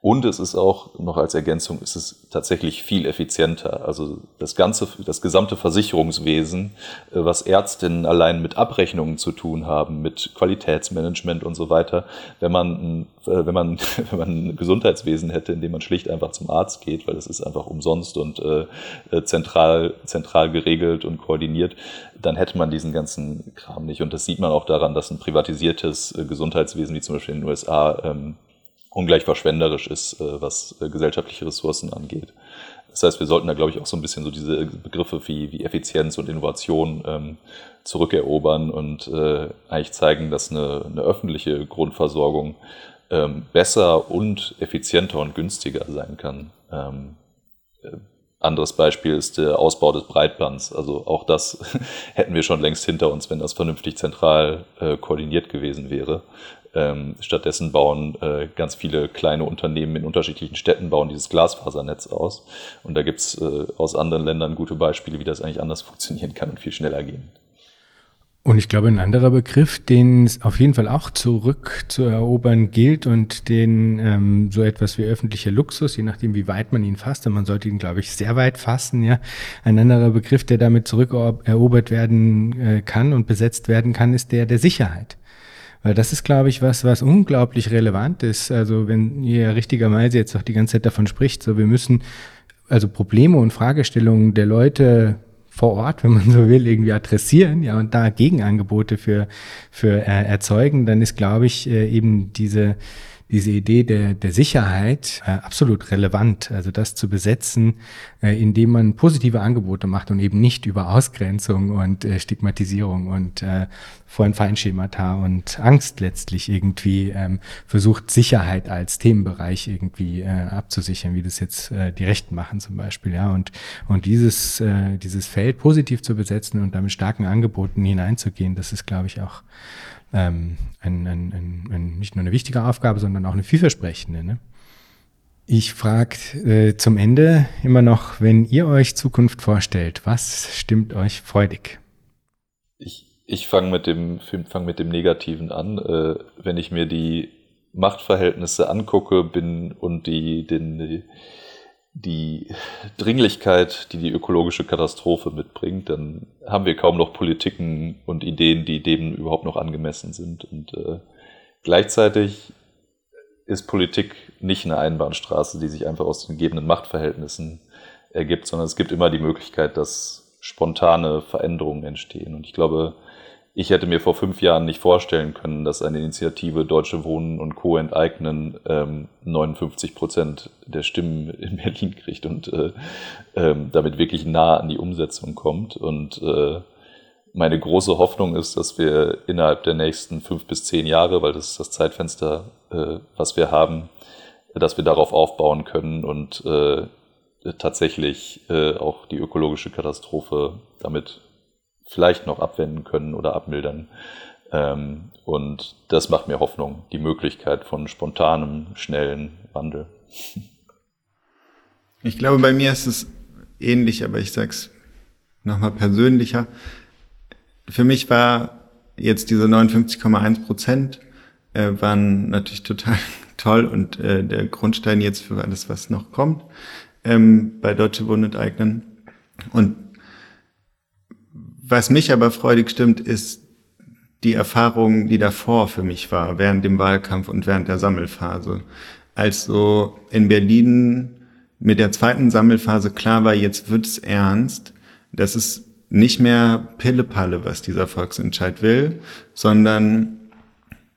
Und es ist auch noch als Ergänzung, ist es tatsächlich viel effizienter. Also das ganze, das gesamte Versicherungswesen, äh, was Ärztinnen allein mit Abrechnungen zu tun haben, mit Qualitätsmanagement und so weiter. Wenn man, äh, wenn man, wenn man ein Gesundheitswesen hätte, in dem man schlicht einfach zum Arzt geht, weil es ist einfach umsonst und äh, zentral, zentral geregelt und koordiniert, dann hätte man diesen ganzen Kram nicht. Und das sieht man auch daran, dass ein privatisiertes Gesundheitswesen, wie zum Beispiel in den USA, ähm, ungleich verschwenderisch ist, äh, was äh, gesellschaftliche Ressourcen angeht. Das heißt, wir sollten da, glaube ich, auch so ein bisschen so diese Begriffe wie, wie Effizienz und Innovation ähm, zurückerobern und äh, eigentlich zeigen, dass eine, eine öffentliche Grundversorgung ähm, besser und effizienter und günstiger sein kann. Ähm, äh, anderes Beispiel ist der Ausbau des Breitbands. Also auch das hätten wir schon längst hinter uns, wenn das vernünftig zentral äh, koordiniert gewesen wäre. Ähm, stattdessen bauen äh, ganz viele kleine Unternehmen in unterschiedlichen Städten bauen dieses Glasfasernetz aus. Und da gibt's äh, aus anderen Ländern gute Beispiele, wie das eigentlich anders funktionieren kann und viel schneller gehen. Und ich glaube, ein anderer Begriff, den es auf jeden Fall auch zurück zu erobern gilt und den ähm, so etwas wie öffentlicher Luxus, je nachdem, wie weit man ihn fasst, und man sollte ihn, glaube ich, sehr weit fassen, ja. Ein anderer Begriff, der damit zurückerobert werden äh, kann und besetzt werden kann, ist der der Sicherheit. Weil das ist, glaube ich, was, was unglaublich relevant ist. Also wenn ihr richtigerweise jetzt auch die ganze Zeit davon spricht, so wir müssen also Probleme und Fragestellungen der Leute vor Ort, wenn man so will, irgendwie adressieren, ja, und da Gegenangebote für, für äh, erzeugen, dann ist, glaube ich, äh, eben diese, diese Idee der, der Sicherheit äh, absolut relevant. Also das zu besetzen, äh, indem man positive Angebote macht und eben nicht über Ausgrenzung und äh, Stigmatisierung und äh, vorhin Feinschemata und Angst letztlich irgendwie ähm, versucht, Sicherheit als Themenbereich irgendwie äh, abzusichern, wie das jetzt äh, die Rechten machen zum Beispiel. Ja, und, und dieses, äh, dieses Feld positiv zu besetzen und damit starken Angeboten hineinzugehen, das ist, glaube ich, auch ähm, ein, ein, ein, nicht nur eine wichtige Aufgabe, sondern auch eine vielversprechende. Ne? Ich frage äh, zum Ende immer noch, wenn ihr euch Zukunft vorstellt, was stimmt euch freudig? Ich, ich fange mit, dem, fang mit dem Negativen an. Äh, wenn ich mir die Machtverhältnisse angucke bin und die, den, die, Dringlichkeit, die die ökologische Katastrophe mitbringt, dann haben wir kaum noch Politiken und Ideen, die dem überhaupt noch angemessen sind. Und äh, gleichzeitig ist Politik nicht eine Einbahnstraße, die sich einfach aus den gegebenen Machtverhältnissen ergibt, sondern es gibt immer die Möglichkeit, dass spontane Veränderungen entstehen. Und ich glaube, ich hätte mir vor fünf Jahren nicht vorstellen können, dass eine Initiative Deutsche Wohnen und Co. enteignen ähm, 59 Prozent der Stimmen in Berlin kriegt und äh, ähm, damit wirklich nah an die Umsetzung kommt. Und äh, meine große Hoffnung ist, dass wir innerhalb der nächsten fünf bis zehn Jahre, weil das ist das Zeitfenster, äh, was wir haben, dass wir darauf aufbauen können und äh, tatsächlich äh, auch die ökologische Katastrophe damit vielleicht noch abwenden können oder abmildern. Ähm, und das macht mir Hoffnung, die Möglichkeit von spontanem, schnellen Wandel. Ich glaube, bei mir ist es ähnlich, aber ich sag's nochmal persönlicher. Für mich war jetzt diese 59,1 Prozent äh, waren natürlich total toll und äh, der Grundstein jetzt für alles, was noch kommt ähm, bei Deutsche Wohnen. Und was mich aber freudig stimmt, ist die Erfahrung, die davor für mich war, während dem Wahlkampf und während der Sammelphase. Als so in Berlin mit der zweiten Sammelphase klar war, jetzt wird's ernst, dass es nicht mehr Pillepalle, was dieser Volksentscheid will, sondern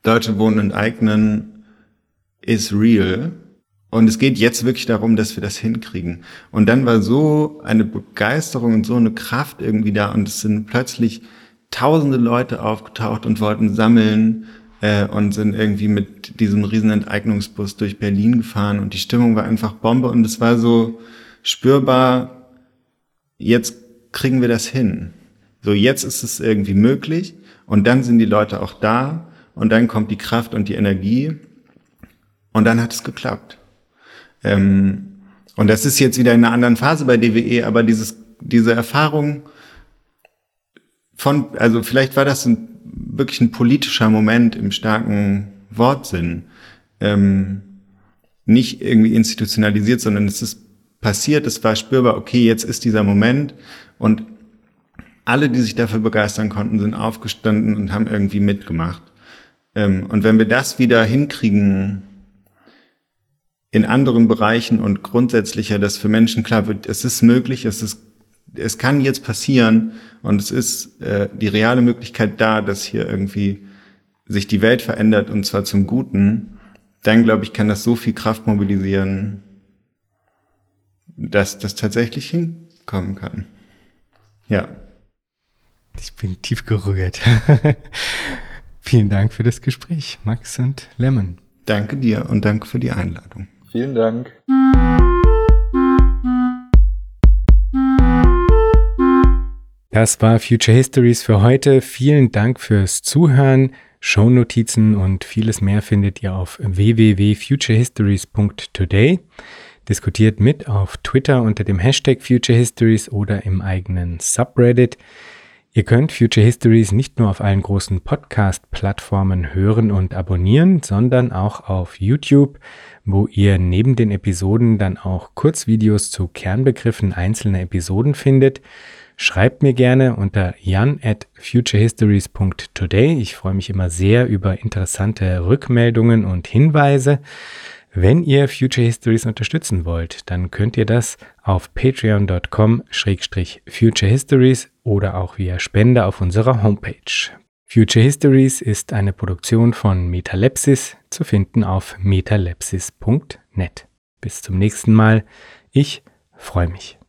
Deutsche Wohnen und Eignen ist real. Und es geht jetzt wirklich darum, dass wir das hinkriegen. Und dann war so eine Begeisterung und so eine Kraft irgendwie da und es sind plötzlich tausende Leute aufgetaucht und wollten sammeln äh, und sind irgendwie mit diesem riesen Enteignungsbus durch Berlin gefahren und die Stimmung war einfach Bombe und es war so spürbar, jetzt kriegen wir das hin. So, jetzt ist es irgendwie möglich und dann sind die Leute auch da und dann kommt die Kraft und die Energie und dann hat es geklappt. Ähm, und das ist jetzt wieder in einer anderen Phase bei DWE, aber dieses, diese Erfahrung von, also vielleicht war das ein, wirklich ein politischer Moment im starken Wortsinn. Ähm, nicht irgendwie institutionalisiert, sondern es ist passiert, es war spürbar, okay, jetzt ist dieser Moment und alle, die sich dafür begeistern konnten, sind aufgestanden und haben irgendwie mitgemacht. Ähm, und wenn wir das wieder hinkriegen in anderen Bereichen und grundsätzlicher, dass für Menschen klar wird, es ist möglich, es ist, es kann jetzt passieren und es ist äh, die reale Möglichkeit da, dass hier irgendwie sich die Welt verändert und zwar zum Guten, dann glaube ich, kann das so viel Kraft mobilisieren, dass das tatsächlich hinkommen kann. Ja. Ich bin tief gerührt. Vielen Dank für das Gespräch, Max und Lemon. Danke dir und danke für die Einladung. Vielen Dank. Das war Future Histories für heute. Vielen Dank fürs Zuhören. Shownotizen und vieles mehr findet ihr auf www.futurehistories.today. Diskutiert mit auf Twitter unter dem Hashtag Future Histories oder im eigenen Subreddit. Ihr könnt Future Histories nicht nur auf allen großen Podcast-Plattformen hören und abonnieren, sondern auch auf YouTube, wo ihr neben den Episoden dann auch Kurzvideos zu Kernbegriffen einzelner Episoden findet. Schreibt mir gerne unter jan at futurehistories.today. Ich freue mich immer sehr über interessante Rückmeldungen und Hinweise. Wenn ihr Future Histories unterstützen wollt, dann könnt ihr das auf patreon.com-future histories oder auch via Spende auf unserer Homepage. Future Histories ist eine Produktion von Metalepsis, zu finden auf metalepsis.net. Bis zum nächsten Mal. Ich freue mich.